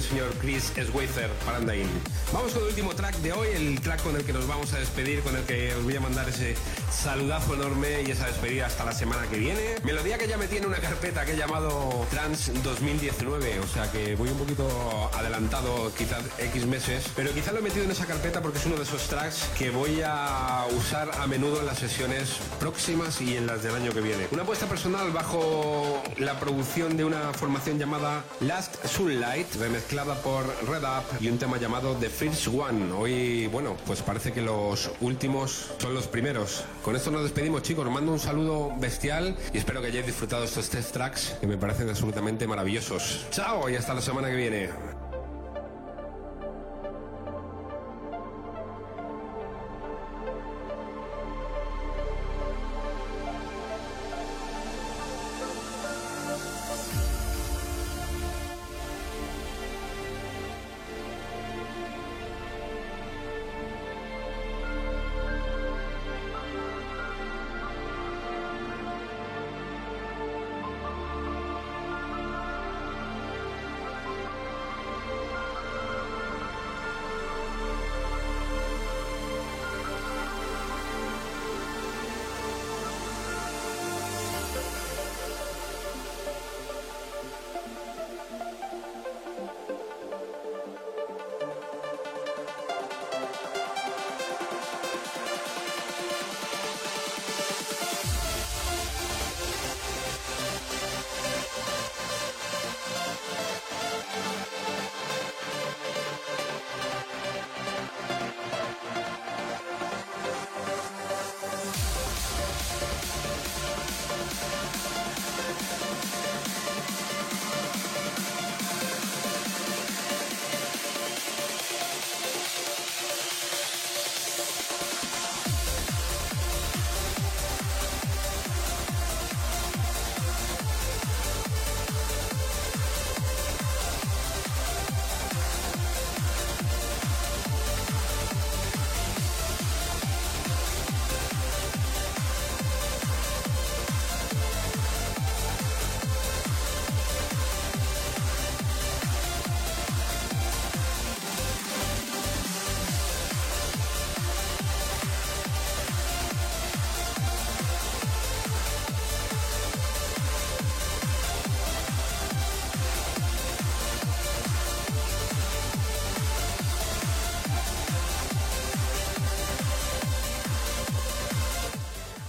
Señor Chris Swaither para Undying. Vamos con el último track de hoy, el track con el que nos vamos a despedir, con el que os voy a mandar ese saludazo enorme y esa despedida hasta la semana que viene. Melodía que ya metí en una carpeta que he llamado Trans 2019, o sea que voy un poquito adelantado, quizás X meses, pero quizás lo he metido en esa carpeta porque es uno de esos tracks que voy a usar a menudo en las sesiones próximas y en las del año que viene. Una apuesta personal bajo la producción de una formación llamada Last Sunlight, remezclada por Red Up y un tema llamado The First One. Hoy, bueno, pues parece que los últimos son los primeros. Con esto nos despedimos, chicos. Os mando un saludo bestial y espero que hayáis disfrutado estos tres tracks que me parecen absolutamente maravillosos. Chao y hasta la semana que viene.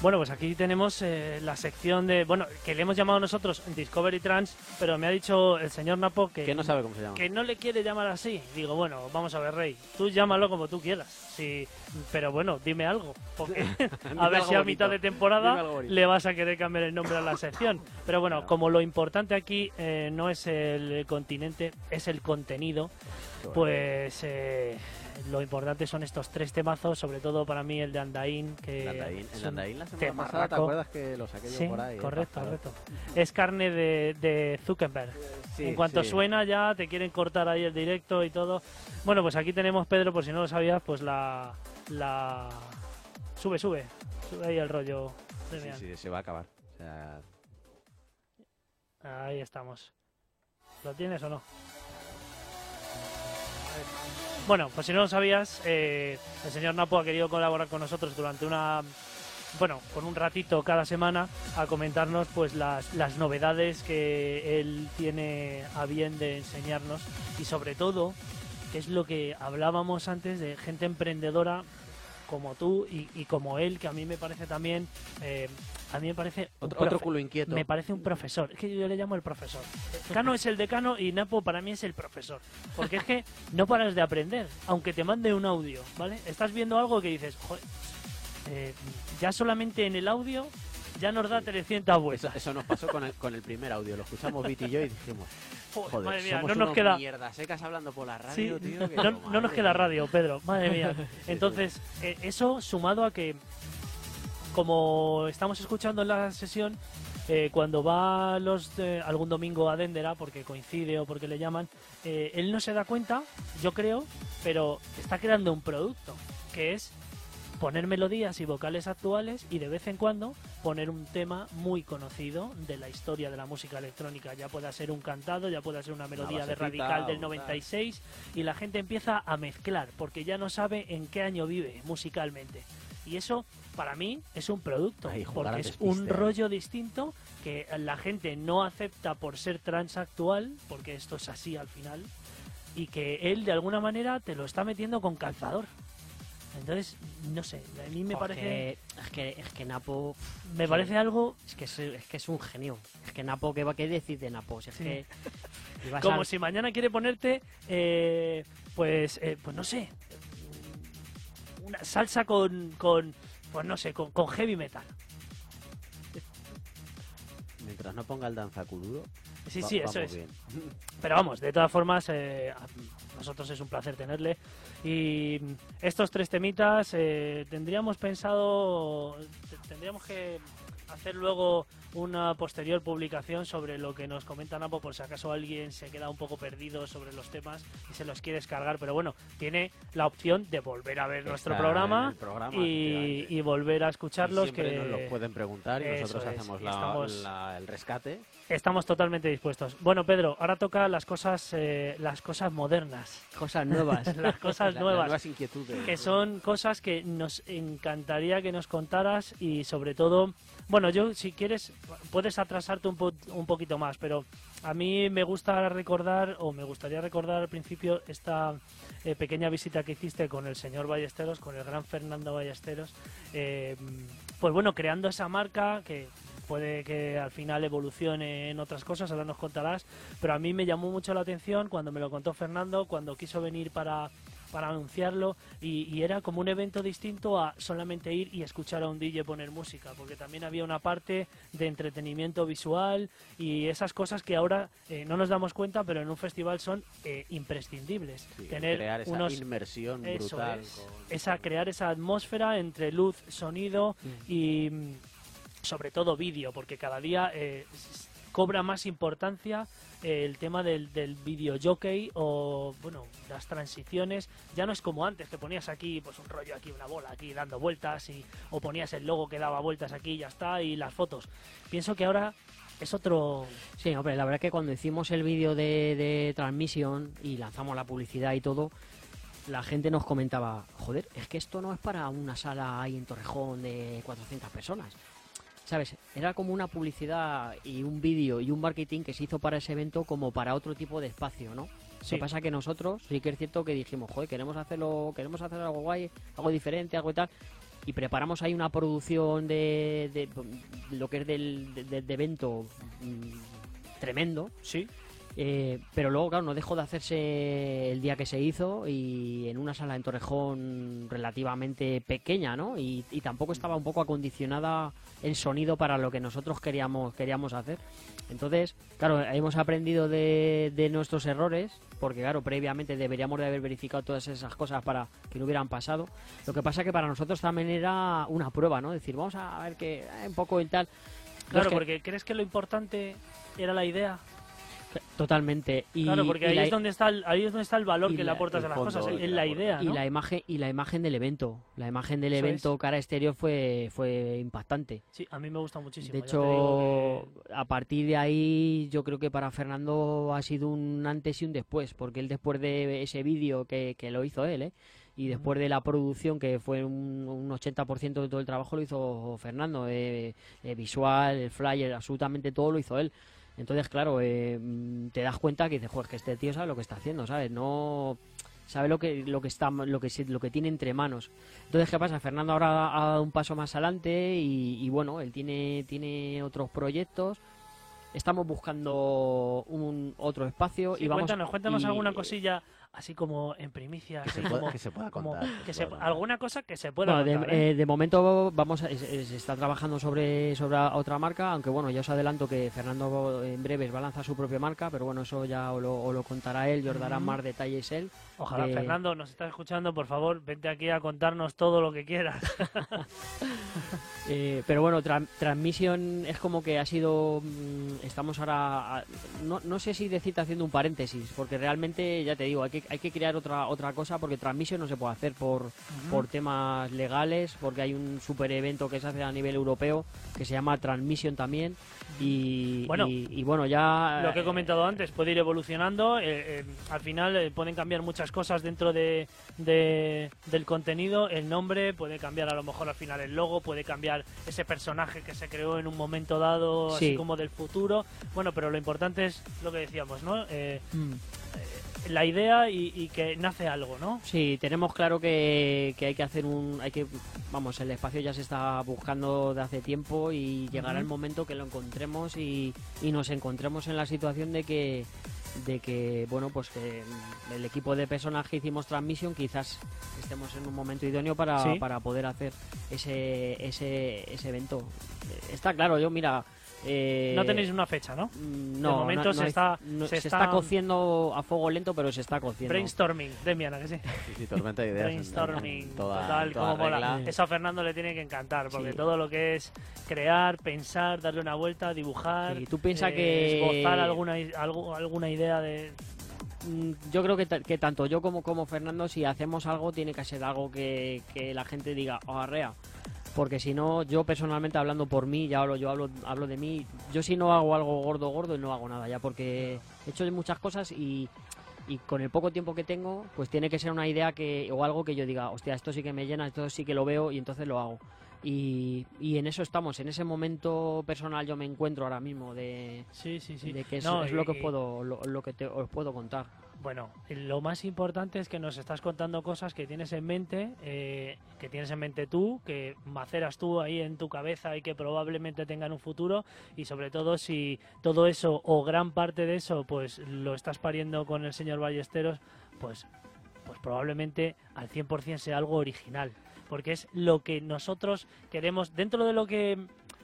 Bueno, pues aquí tenemos eh, la sección de, bueno, que le hemos llamado nosotros Discovery Trans, pero me ha dicho el señor Napo que, Que no sabe cómo se llama. que no le quiere llamar así. Digo, bueno, vamos a ver, Rey, tú llámalo como tú quieras. Sí, pero bueno, dime algo, porque a ver si a bonito. mitad de temporada le vas a querer cambiar el nombre a la sección. Pero bueno, como lo importante aquí eh, no es el continente, es el contenido, pues eh, lo importante son estos tres temazos, sobre todo para mí el de Andaín, que es en un Andaín la semana pasada, ¿te acuerdas que lo saqué yo Sí, por ahí? eh, correcto, correcto. Es carne de, de Zuckerberg. Sí, en cuanto sí. suena ya te quieren cortar ahí el directo y todo. Bueno, pues aquí tenemos, Pedro, por si no lo sabías, pues la... la... Sube, sube. Sube ahí el rollo. Sí, sí, se va a acabar. O sea, Ahí estamos. ¿Lo tienes o no? Bueno, pues si no lo sabías, eh, el señor Napo ha querido colaborar con nosotros durante una, bueno, con un ratito cada semana a comentarnos pues las, las novedades que él tiene a bien de enseñarnos y sobre todo, que es lo que hablábamos antes de gente emprendedora como tú y, como él, que a mí me parece también, eh, a mí me parece Otro, culo inquieto. me parece un profesor. Es que yo le llamo el profesor. Cano es el decano y Napo para mí es el profesor. Porque es que no paras de aprender, aunque te mande un audio, ¿vale? Estás viendo algo que dices, joder, eh, ya solamente en el audio ya nos da 300 Eso, vueltas. eso nos pasó con el, con el primer audio. Lo escuchamos Viti y yo y dijimos, Joder, joder, madre mía, somos no nos unos queda... mierdas secas hablando por la Sí, radio, tío. que no, nos queda radio, Pedro, madre mía. Entonces, eh, eso sumado a que, como estamos escuchando en la sesión, eh, cuando va los de- algún domingo a Dendera, porque coincide o porque le llaman, eh, él no se da cuenta, yo creo, pero está creando un producto, que es poner melodías y vocales actuales y de vez en cuando poner un tema muy conocido de la historia de la música electrónica. Ya pueda ser un cantado, ya pueda ser una melodía de Radical del o tal. 96 y la gente empieza a mezclar porque ya no sabe en qué año vive musicalmente. Y eso para mí es un producto, Ay, porque es un despiste. rollo distinto que la gente no acepta por ser transactual, porque esto es así al final, y que él de alguna manera te lo está metiendo con calzador. Entonces, no sé, a mí me Joder, parece Es que, es que Napo. me parece algo Es que es, es que es un genio. Es que Napo, ¿qué va qué decir de Napo? Si es Sí. que. como a- si mañana quiere ponerte eh, pues eh, pues no sé, una salsa con con pues no sé, con, con heavy metal. Mientras no ponga el danzaculuro. Sí, va- sí, eso es. bien. Pero vamos, de todas formas, eh, a nosotros es un placer tenerle. Y estos tres temitas eh, tendríamos pensado, te- tendríamos que hacer luego una posterior publicación sobre lo que nos comenta Napo por si acaso alguien se queda un poco perdido sobre los temas y se los quiere descargar. Pero bueno, tiene la opción de volver a ver nuestro programa, y, volver a escucharlos. Y que nos los pueden preguntar y Eso nosotros es, hacemos la- estamos- la- el rescate. estamos totalmente dispuestos. Bueno, Pedro, ahora toca las cosas, eh, las cosas modernas. Cosas nuevas. las cosas La- las nuevas, nuevas inquietudes. que son cosas que nos encantaría que nos contaras y sobre todo, bueno, yo si quieres puedes atrasarte un, po- un poquito más, pero a mí me gusta recordar o me gustaría recordar al principio esta eh, pequeña visita que hiciste con el señor Ballesteros, con el gran Fernando Ballesteros, eh, pues bueno, creando esa marca que puede que al final evolucione en otras cosas, ahora nos contarás, pero a mí me llamó mucho la atención cuando me lo contó Fernando, cuando quiso venir para, para anunciarlo y, y era como un evento distinto a solamente ir y escuchar a un DJ poner música, porque también había una parte de entretenimiento visual y esas cosas que ahora eh, no nos damos cuenta, pero en un festival son eh, imprescindibles. Sí, Tener crear esa unos inmersión eso brutal. es. con- esa crear esa atmósfera entre luz, sonido Mm. y sobre todo vídeo, porque cada día eh, cobra más importancia eh, el tema del, del video jockey o bueno las transiciones ya no es como antes que ponías aquí pues un rollo aquí una bola aquí dando vueltas y o ponías el logo que daba vueltas aquí y ya está y las fotos pienso que ahora es otro Sí, hombre, la verdad es que cuando hicimos el vídeo de, de transmisión y lanzamos la publicidad y todo, la gente nos comentaba, joder, es que esto no es para una sala ahí en Torrejón de 400 personas. ¿Sabes? Era como una publicidad y un vídeo y un marketing que se hizo para ese evento como para otro tipo de espacio, ¿no? Lo Sí. que pasa que nosotros sí que es cierto que dijimos, joder, queremos hacerlo, queremos hacer algo guay, algo diferente, algo y tal. Y preparamos ahí una producción de, de- lo que es del, de- de- de evento mm, tremendo. sí Eh, pero luego, claro, no dejó de hacerse el día que se hizo y en una sala en Torrejón relativamente pequeña, ¿no? Y, y tampoco estaba un poco acondicionada el sonido para lo que nosotros queríamos, queríamos hacer. Entonces, claro, hemos aprendido de, de nuestros errores, porque claro, previamente deberíamos de haber verificado todas esas cosas para que no hubieran pasado. Lo que pasa que para nosotros también era una prueba, ¿no? Decir, vamos a ver que eh, un poco y tal. claro que- porque crees que lo importante era la idea Totalmente. Y, claro, porque y ahí la- es donde está el, ahí es donde está el valor que le aportas a las fondo cosas, le la idea, y la imagen y la imagen del evento. La imagen del Eso evento es. cara exterior fue fue impactante. Sí, a mí me gusta muchísimo. De hecho, a partir de ahí yo creo que para Fernando ha sido un antes y un después, porque él después de ese vídeo que, que lo hizo él, ¿eh? y después de la producción, que fue un, un 80% de todo el trabajo, lo hizo Fernando, eh, eh, visual, el flyer, absolutamente todo lo hizo él. Entonces, claro, eh, mm, te das cuenta que dices, "Joder, que este tío sabe lo que está haciendo, ¿sabes? No sabe lo que lo que está lo que lo que tiene entre manos. Entonces, ¿qué pasa? Fernando ahora ha dado un paso más adelante y, y bueno, él tiene tiene otros proyectos. Estamos buscando un otro espacio Sí, y vamos cuéntanos, cuéntanos y- alguna cosilla así como en primicia, Que así se pueda- como, que se pueda como contar, que que se se- pueda contar. alguna cosa que se pueda Bueno, de, contar, ¿eh? eh, de momento vamos a- se está trabajando sobre, sobre otra marca, aunque bueno, ya os adelanto que Fernando en breves va a lanzar su propia marca, pero bueno, eso ya os lo, contará él y os dará más detalles él. Ojalá Fernando nos está escuchando, por favor, vente aquí a contarnos todo lo que quieras. Eh, pero bueno, tra- Transmission es como que ha sido. mm, estamos ahora. a- no, no sé si decirte haciendo un paréntesis, porque realmente, ya te digo, hay que, hay que crear otra otra cosa, porque Transmission no se puede hacer por, por temas legales, porque hay un super evento que se hace a nivel europeo que se llama Transmission también. Y Bueno, y, y bueno, ya. lo que he comentado antes, puede ir evolucionando. eh, eh, al final eh, pueden cambiar muchas cosas dentro de, de- del contenido. El nombre puede cambiar a lo mejor al final el logo, puede cambiar ese personaje que se creó en un momento dado, así Sí. como del futuro. Bueno, pero lo importante es lo que decíamos, ¿no? Eh, Mm. La idea y, y que nace algo, ¿no? Sí, tenemos claro que, que hay que hacer un, hay que, vamos, el espacio ya se está buscando de hace tiempo y llegará el momento que lo encontremos y, y nos encontremos en la situación de que, de que, bueno, pues que el equipo de personaje hicimos transmisión, quizás estemos en un momento idóneo para, Sí. para poder hacer ese, ese, ese evento. Está claro, yo mira. Eh, No tenéis una fecha, ¿no? mm, no, momento no- se hay- está- no- se se está- está cociendo a fuego lento, pero se está cociendo. Brainstorming, Demian, ¿a que sí? Sí, sí, tormenta de ideas. en- en Brainstorming, toda- total, toda como mola. Eso a Fernando le tiene que encantar, porque Sí. todo lo que es crear, pensar, darle una vuelta, dibujar, Sí, tú piensa eh, que- esbozar alguna, algo- alguna idea de... Mm, Yo creo que tanto yo como, como Fernando, si hacemos algo, tiene que ser algo que, que la gente diga, oh, arrea. Porque si no, yo personalmente hablando por mí, ya hablo, yo hablo, hablo de mí, yo si no hago algo gordo, gordo, no hago nada ya, porque he hecho muchas cosas y, y con el poco tiempo que tengo, pues tiene que ser una idea que o algo que yo diga, hostia, esto sí que me llena, esto sí que lo veo y entonces lo hago. Y, y en eso estamos, en ese momento personal yo me encuentro ahora mismo de, Sí, sí, sí. de que No, es lo y- que puedo, lo, lo que te- os puedo contar. Bueno, lo más importante es que nos estás contando cosas que tienes en mente, eh, que tienes en mente tú, que maceras tú ahí en tu cabeza y que probablemente tengan un futuro y sobre todo si todo eso o gran parte de eso pues lo estás pariendo con el señor Ballesteros, pues, pues probablemente al 100% sea algo original, porque es lo que nosotros queremos dentro de lo que...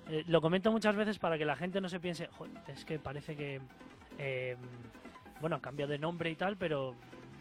eh, lo comento muchas veces para que la gente no se piense, "Joder, es que parece que... eh, bueno, cambio de nombre y tal, pero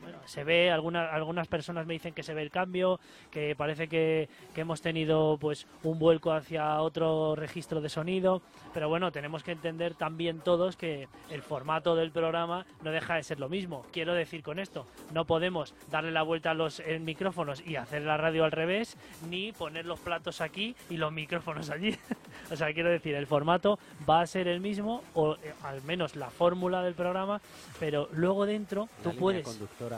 bueno, se ve, alguna- algunas personas me dicen que se ve el cambio, que parece que, que hemos tenido pues un vuelco hacia otro registro de sonido, pero bueno, tenemos que entender también todos que el formato del programa no deja de ser lo mismo. Quiero decir con esto, no podemos darle la vuelta a los eh, micrófonos y hacer la radio al revés, ni poner los platos aquí y los micrófonos allí. o sea, quiero decir, el formato va a ser el mismo, o eh, al menos la fórmula del programa, pero luego dentro La tú puedes, conductora,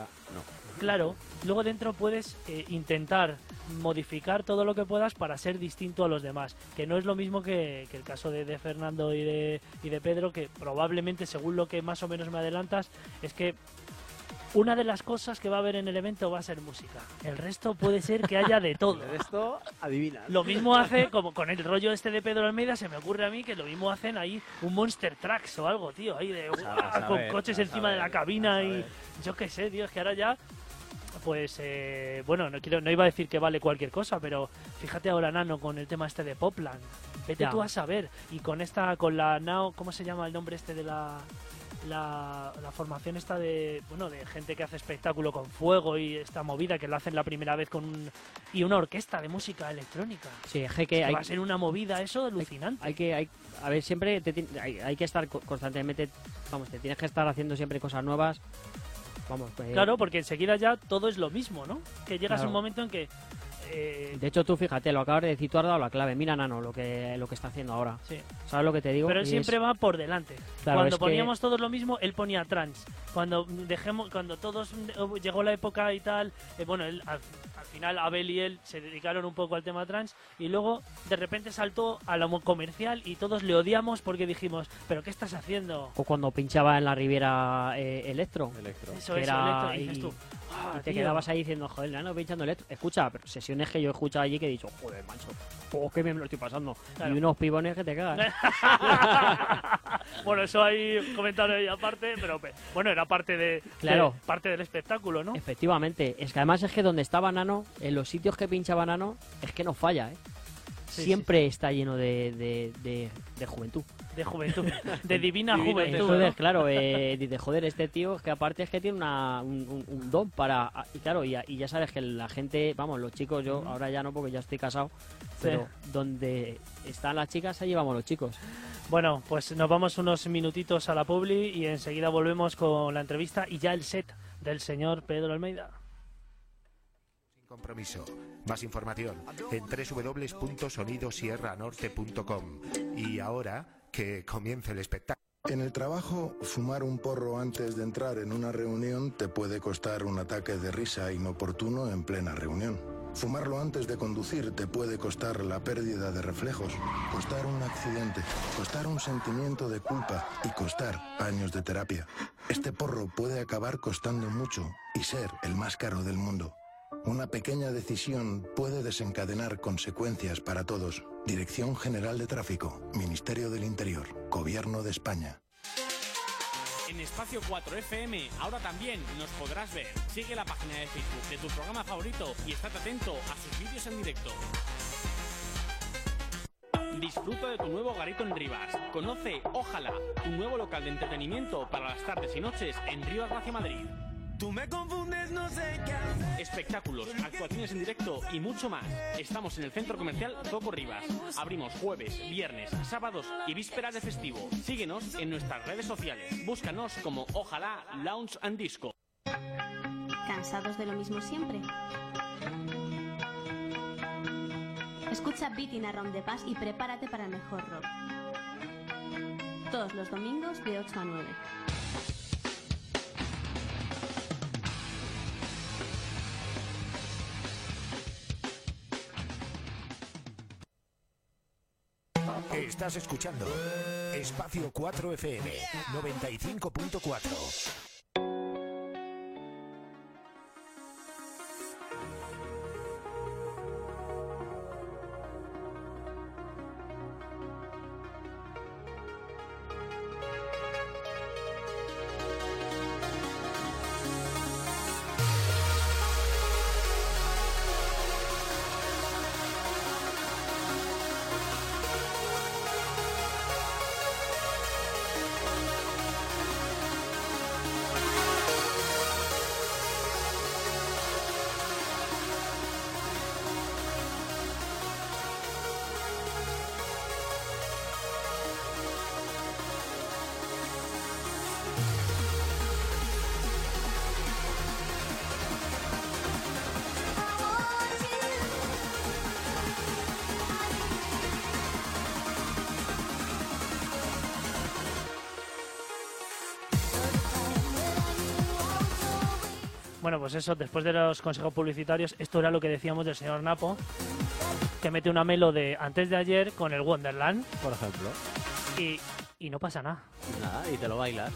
claro, luego dentro puedes eh, intentar modificar todo lo que puedas para ser distinto a los demás, que no es lo mismo que, que el caso de, de Fernando y de, y de Pedro, que probablemente, según lo que más o menos me adelantas, es que una de las cosas que va a haber en el evento va a ser música. El resto puede ser que haya de todo. De esto, adivina. Lo mismo hace, como con el rollo este de Pedro Almeida, se me ocurre a mí que lo mismo hacen ahí un Monster Trucks o algo, tío, ahí de a con coches encima de la cabina y yo qué sé, tío, es que ahora ya pues eh, bueno, no quiero no iba a decir que vale cualquier cosa, pero fíjate ahora Nano con el tema este de Popland. Vete Ya. tú a saber y con esta con la Nao, ¿cómo se llama el nombre este de la la, la formación esta de bueno de gente que hace espectáculo con fuego y esta movida que lo hacen la primera vez con un, y una orquesta de música electrónica. Sí, es que hay, va a ser una movida eso alucinante. hay que hay, a ver siempre te hay, hay que estar co- constantemente vamos te tienes que estar haciendo siempre cosas nuevas vamos eh, Claro, porque enseguida ya todo es lo mismo, ¿no? Que llegas a un momento en que eh, de hecho tú fíjate lo acabas de decir tú has dado la clave mira nano lo que lo que está haciendo ahora sí. sabes lo que te digo Pero él Y siempre es- va por delante. Claro, cuando que- poníamos todos lo mismo, él ponía trans. Cuando dejemos, cuando todos llegó la época y tal, eh, bueno, él, al final Abel y él se dedicaron un poco al tema trans y luego de repente saltó a lo comercial y todos le odiamos porque dijimos, pero ¿qué estás haciendo? o cuando pinchaba en la Riviera eh, Electro Electro. Eso era- Electro, y dices y- tú, "Ah, y te tío". quedabas ahí diciendo joder nano pinchando Electro escucha pero sesiones que yo he escuchado allí que he dicho joder macho oh, que me lo estoy pasando Claro. y unos pibones que te cagas bueno, eso hay un comentario ahí aparte, pero pe- bueno, era parte de, Claro. de- parte del espectáculo, ¿no? Efectivamente, es que además es que donde estaba Nano, en los sitios que pinchaba Nano, es que no falla, ¿eh? Sí, Siempre está lleno de, de, de- de juventud. De juventud, de divina juventud. ¿no? claro, eh, de, de joder, este tío es que aparte es que tiene una, un, don para... Y claro, y, y ya sabes que la gente, vamos, los chicos, yo ahora ya no porque ya estoy casado, pero donde están las chicas, allí vamos los chicos. Bueno, pues nos vamos unos minutitos a la publi y enseguida volvemos con la entrevista y ya el set del señor Pedro Almeida. Compromiso. Más información en www.sonidosierranorte.com. Y ahora que comience el espectáculo. En el trabajo, fumar un porro antes de entrar en una reunión te puede costar un ataque de risa inoportuno en plena reunión. Fumarlo antes de conducir te puede costar la pérdida de reflejos, costar un accidente, costar un sentimiento de culpa y costar años de terapia. Este porro puede acabar costando mucho y ser el más caro del mundo. Una pequeña decisión puede desencadenar consecuencias para todos. Dirección General de Tráfico, Ministerio del Interior, Gobierno de España. En Espacio 4 FM, ahora también nos podrás ver. Sigue la página de Facebook de tu programa favorito y estate atento a sus vídeos en directo. Disfruta de tu nuevo garito en Rivas. Conoce Ojalá, tu nuevo local de entretenimiento para las tardes y noches en Rivas Gracia Madrid. Tú me confundes, no sé qué Espectáculos, actuaciones en directo y mucho más. Estamos en el centro comercial Zoco Rivas. Abrimos jueves, viernes, sábados y vísperas de festivo. Síguenos en nuestras redes sociales. Búscanos como Ojalá Lounge and Disco. ¿Cansados de lo mismo siempre? Escucha Beating Around the Pass y prepárate para el mejor rock. Todos los domingos de 8 a 9. Estás escuchando Espacio 4 FM 95.4. pues eso, después de los consejos publicitarios, esto era lo que decíamos del señor Napo, que mete una melo de antes de ayer con el Wonderland Por ejemplo. y, y no pasa nada. Nada, y te lo bailas.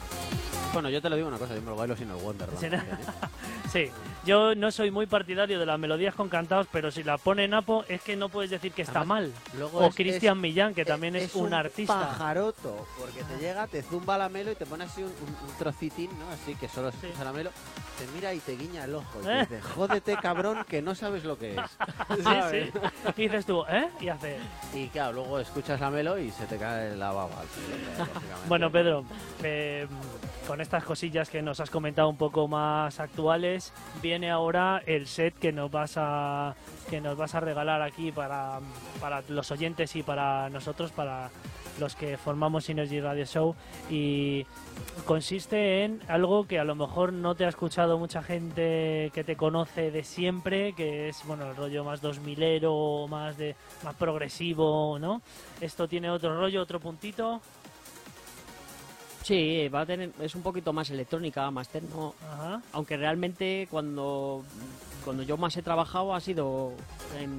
Bueno, yo te lo digo una cosa, yo me lo bailo sin el Wonderland. Sí, yo no soy muy partidario de las melodías con cantados, pero si la pone Napo es que no puedes decir que está Además, mal. Luego O es- Cristian es- Millán, que también es, un, artista. pajaroto, porque te llega, te zumba la melo y te pone así un, un- un trocitín, ¿no? Así que solo escucha Sí. la melo, te mira y te guiña el ojo. Y ¿Eh? dice, jódete cabrón, que no sabes lo que es. Sí. Y dices tú, ¿eh? Y hace. Y claro, luego escuchas la melo y se te cae la baba. Bueno, Pedro, eh, con estas cosillas que nos has comentado un poco más actuales, viene ahora el set que nos vas a que nos vas a regalar aquí para, para los oyentes y para nosotros, para los que formamos Synergy Radio Show y consiste en algo que a lo mejor no te ha escuchado mucha gente que te conoce de siempre, que es bueno el rollo más 2000ero, más de más progresivo, ¿no? Esto tiene otro rollo, otro puntito. Sí, va a tener, es un poquito más electrónica, más techno, Ajá. aunque realmente cuando, cuando yo más he trabajado ha sido en,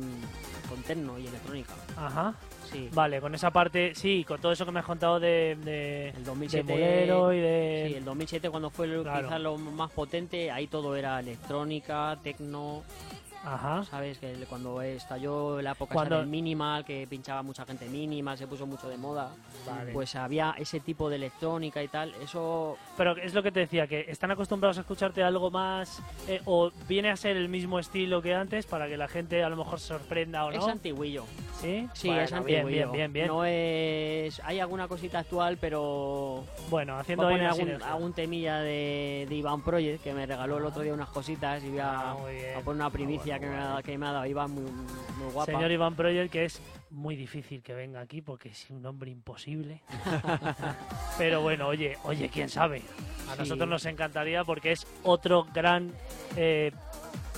con techno y electrónica. Ajá. Sí. Vale, con esa parte, sí, con todo eso que me has contado de, de, El de 2007, bolero y de... Sí, el 2007 cuando fue Claro. quizás lo más potente, ahí todo era electrónica, techno, Ajá. ¿sabes? Que cuando estalló la época Cuando- del minimal, que pinchaba mucha gente minimal, se puso mucho de moda, Vale. pues había ese tipo de electrónica y tal, eso Pero es lo que te decía, que están acostumbrados a escucharte algo más eh, o viene a ser el mismo estilo que antes para que la gente a lo mejor se sorprenda o no. es antiguillo. ¿Sí? Sí, Bueno, es bien, antiguillo. bien, bien, bien. No es... Hay alguna cosita actual, pero... Bueno, haciendo Voy a poner algún, algún temilla de, de Iván Project, que me regaló el otro día unas cositas y voy a, Ah, bien. a poner una primicia bueno, que, me ha, que me ha dado Iván muy, muy guapa. Señor Iván Project, que es muy difícil que venga aquí porque es un hombre imposible. Pero bueno, oye, oye, quién sabe. A Sí. nosotros nos encantaría porque es otro gran eh,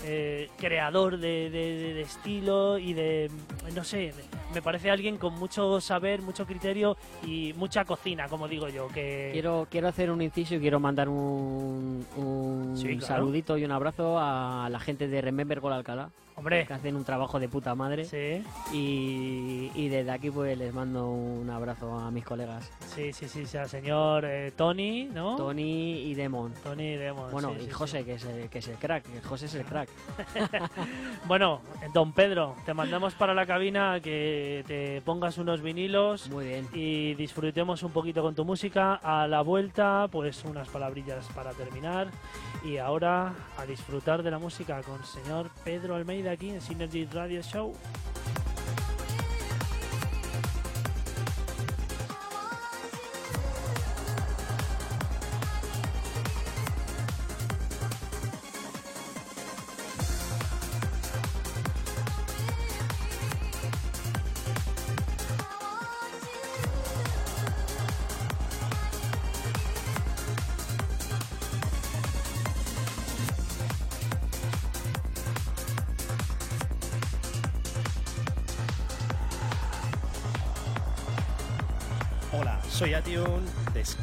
eh, creador de, de- estilo y de, no sé, me parece alguien con mucho saber, mucho criterio y mucha cocina, como digo yo. Que Quiero, quiero hacer un inciso y quiero mandar un, un Sí, claro. saludito y un abrazo a la gente de Remember Gol Alcalá, Hombre, que hacen un trabajo de puta madre. sí, Y, y desde aquí pues les mando un abrazo a mis colegas, sí, sí, sí, al señor eh, Tony, ¿no? Tony y Demon. Tony Demon. Bueno, sí, y sí, José, sí. Que, es el, que es el crack, José es el crack. Bueno, don Pedro, te mandamos para la cabina que te pongas unos vinilos Muy bien. y disfrutemos un poquito con tu música. A la vuelta, pues unas palabrillas para terminar. Y ahora a disfrutar de la música con señor Pedro Almeida aquí en Synergy Radio Show.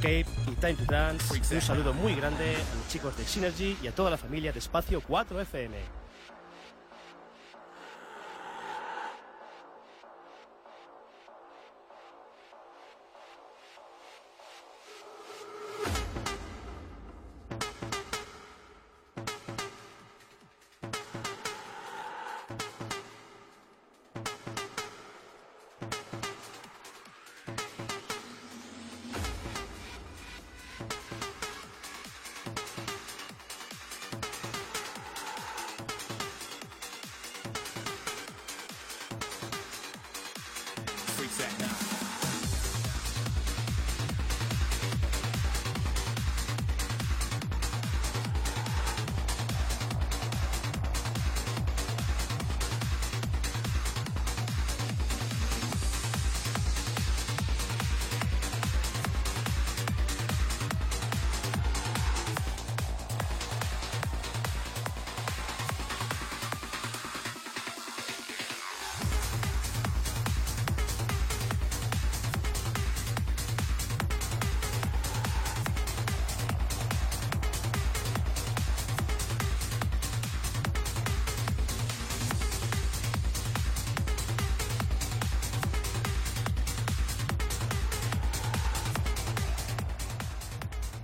Escape y Time to Dance. Y un saludo muy grande a los chicos de Synergy y a toda la familia de Espacio 4FM.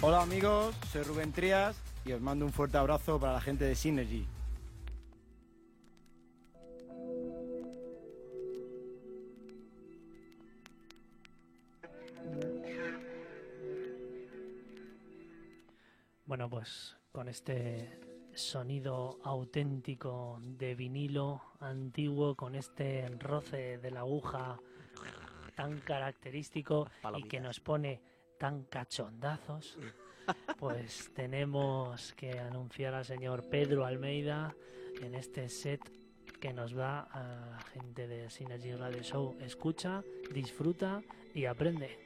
Hola amigos, soy Rubén Trías y os mando un fuerte abrazo para la gente de Synergy. Bueno, pues con este sonido auténtico de vinilo antiguo, con este roce de la aguja tan característico y que nos pone tan cachondazos, pues tenemos que anunciar al señor Pedro Almeida en este set que nos va a gente de Synergy Radio Show. Escucha, disfruta y aprende.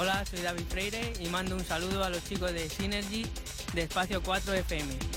Hola, soy David Freire y mando un saludo a los chicos de Synergy de Espacio 4 FM.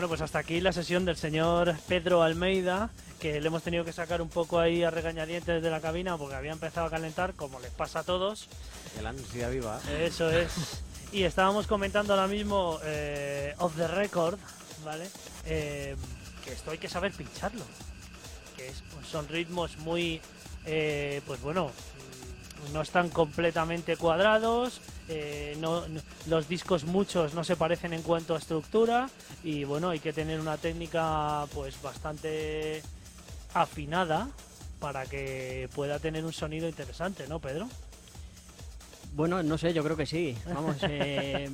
Bueno, pues hasta aquí la sesión del señor Pedro Almeida, que le hemos tenido que sacar un poco ahí a regañadientes de la cabina porque había empezado a calentar, como les pasa a todos. Que la ansiedad viva. Eso es. Y estábamos comentando ahora mismo eh, off the record, ¿vale? Eh, que esto hay que saber pincharlo. Que es- pues son ritmos muy, eh, pues bueno, mm, no están completamente cuadrados. Eh, no, no- los discos muchos no se parecen en cuanto a estructura y bueno hay que tener una técnica pues bastante afinada para que pueda tener un sonido interesante, ¿no, Pedro? Bueno, no sé, yo creo que sí. Vamos, eh,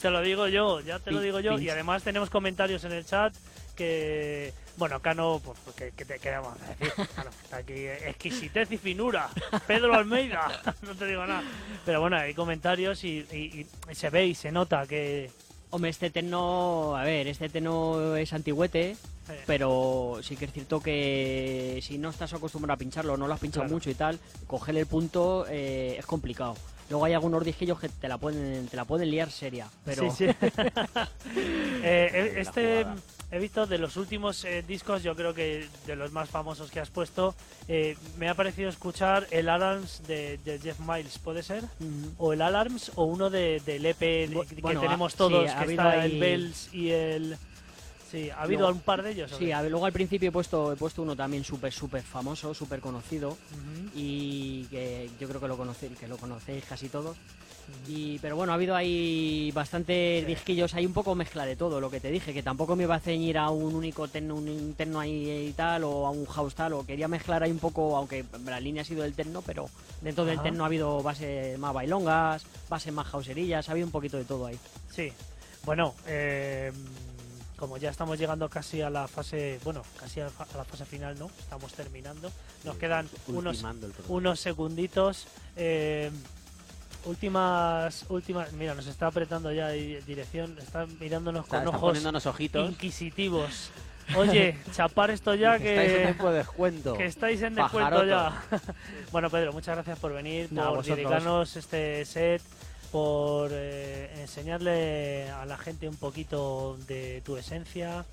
Te lo digo yo, ya te lo digo yo. Y además tenemos comentarios en el chat que. Bueno, acá no, pues, que, que te queremos decir. Está aquí eh, exquisitez y finura. Pedro Almeida, no te digo nada. Pero bueno, hay comentarios y, y- y se ve y se nota que. Hombre, este tecno, a ver, este tecno es antigüete, pero sí que es cierto que si no estás acostumbrado a pincharlo, no lo has pinchado Claro. mucho y tal, cogerle el punto eh, es complicado. Luego hay algunos disquillos que te la pueden, te la pueden liar seria, pero Sí, sí. Eh, este he visto de los últimos eh, discos, yo creo que de los más famosos que has puesto, eh, me ha parecido escuchar el Alarms de, de Jeff Miles, ¿puede ser? O el Alarms o uno de, del EP de- que bueno, tenemos todos, sí, ha que está ahí- el Bells y el... Sí, ¿ha habido Luego- un par de ellos? Sí, qué? a ver, luego al principio he puesto, he puesto uno también súper, súper famoso, súper conocido y que yo creo que lo, conoce- que lo conocéis casi todos. Y, pero bueno, ha habido ahí bastantes disquillos, hay un poco mezcla de todo, lo que te dije, que tampoco me iba a ceñir a un único techno, un techno ahí y tal, o a un house tal, o quería mezclar ahí un poco, aunque la línea ha sido del techno, pero dentro del techno ha habido bases más bailongas, bases más houseerillas, ha habido un poquito de todo ahí. Sí. Bueno, eh, como ya estamos llegando casi a la fase, bueno, casi a, la fase final, ¿no? Estamos terminando. Nos Sí, quedan estamos unos, unos segunditos. Eh, últimas, últimas. Mira, nos está apretando ya di- dirección. Está mirándonos Está- con está ojos poniéndonos ojitos. inquisitivos. Oye, chapar esto ya Que estáis en tiempo de descuento. que estáis en descuento Pajaroto. ya. bueno, Pedro, muchas gracias por venir, Nada, por vosotros. dedicarnos este set, por eh, enseñarle a la gente un poquito de tu esencia,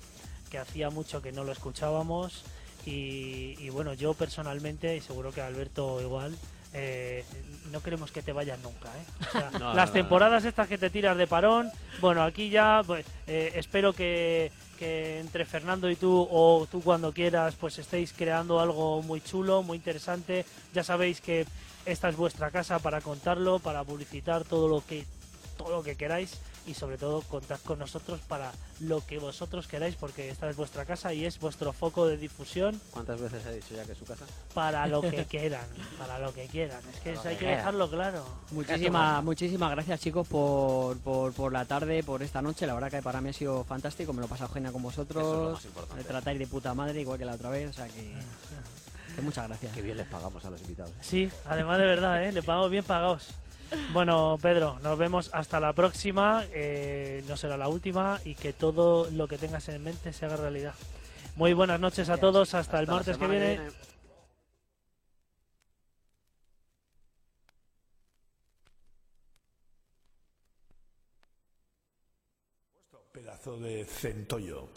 que hacía mucho que no lo escuchábamos. Y, y bueno, yo personalmente, y seguro que Alberto igual, eh, no queremos que te vayas nunca. ¿eh? O sea, No, las no, no, temporadas estas que te tiras de parón, bueno, aquí ya pues, eh, espero que, que entre Fernando y tú, o tú cuando quieras, pues estéis creando algo muy chulo, muy interesante. Ya sabéis que esta es vuestra casa para contarlo, para publicitar todo lo que todo lo que queráis y sobre todo contad con nosotros para lo que vosotros queráis porque esta es vuestra casa y es vuestro foco de difusión ¿Cuántas veces he dicho ya que es su casa? para lo que quieran, para lo que quieran. Es que eso hay que dejarlo claro. Muchísimas, muchísimas gracias chicos por, por, por la tarde, por esta noche. La verdad que para mí ha sido fantástico, me lo he pasado genial con Eso es lo vosotros. más importante. Me tratáis de puta madre, igual que la otra vez, o sea que, que muchas gracias. Qué bien les pagamos a los invitados. Sí, además de verdad, ¿eh? le pagamos bien pagados. Bueno, Pedro, nos vemos hasta la próxima. eh, no será la última y que todo lo que tengas en mente se haga realidad. Muy buenas noches a todos. Hasta, el Hasta martes que semana viene. Pedazo de centollo.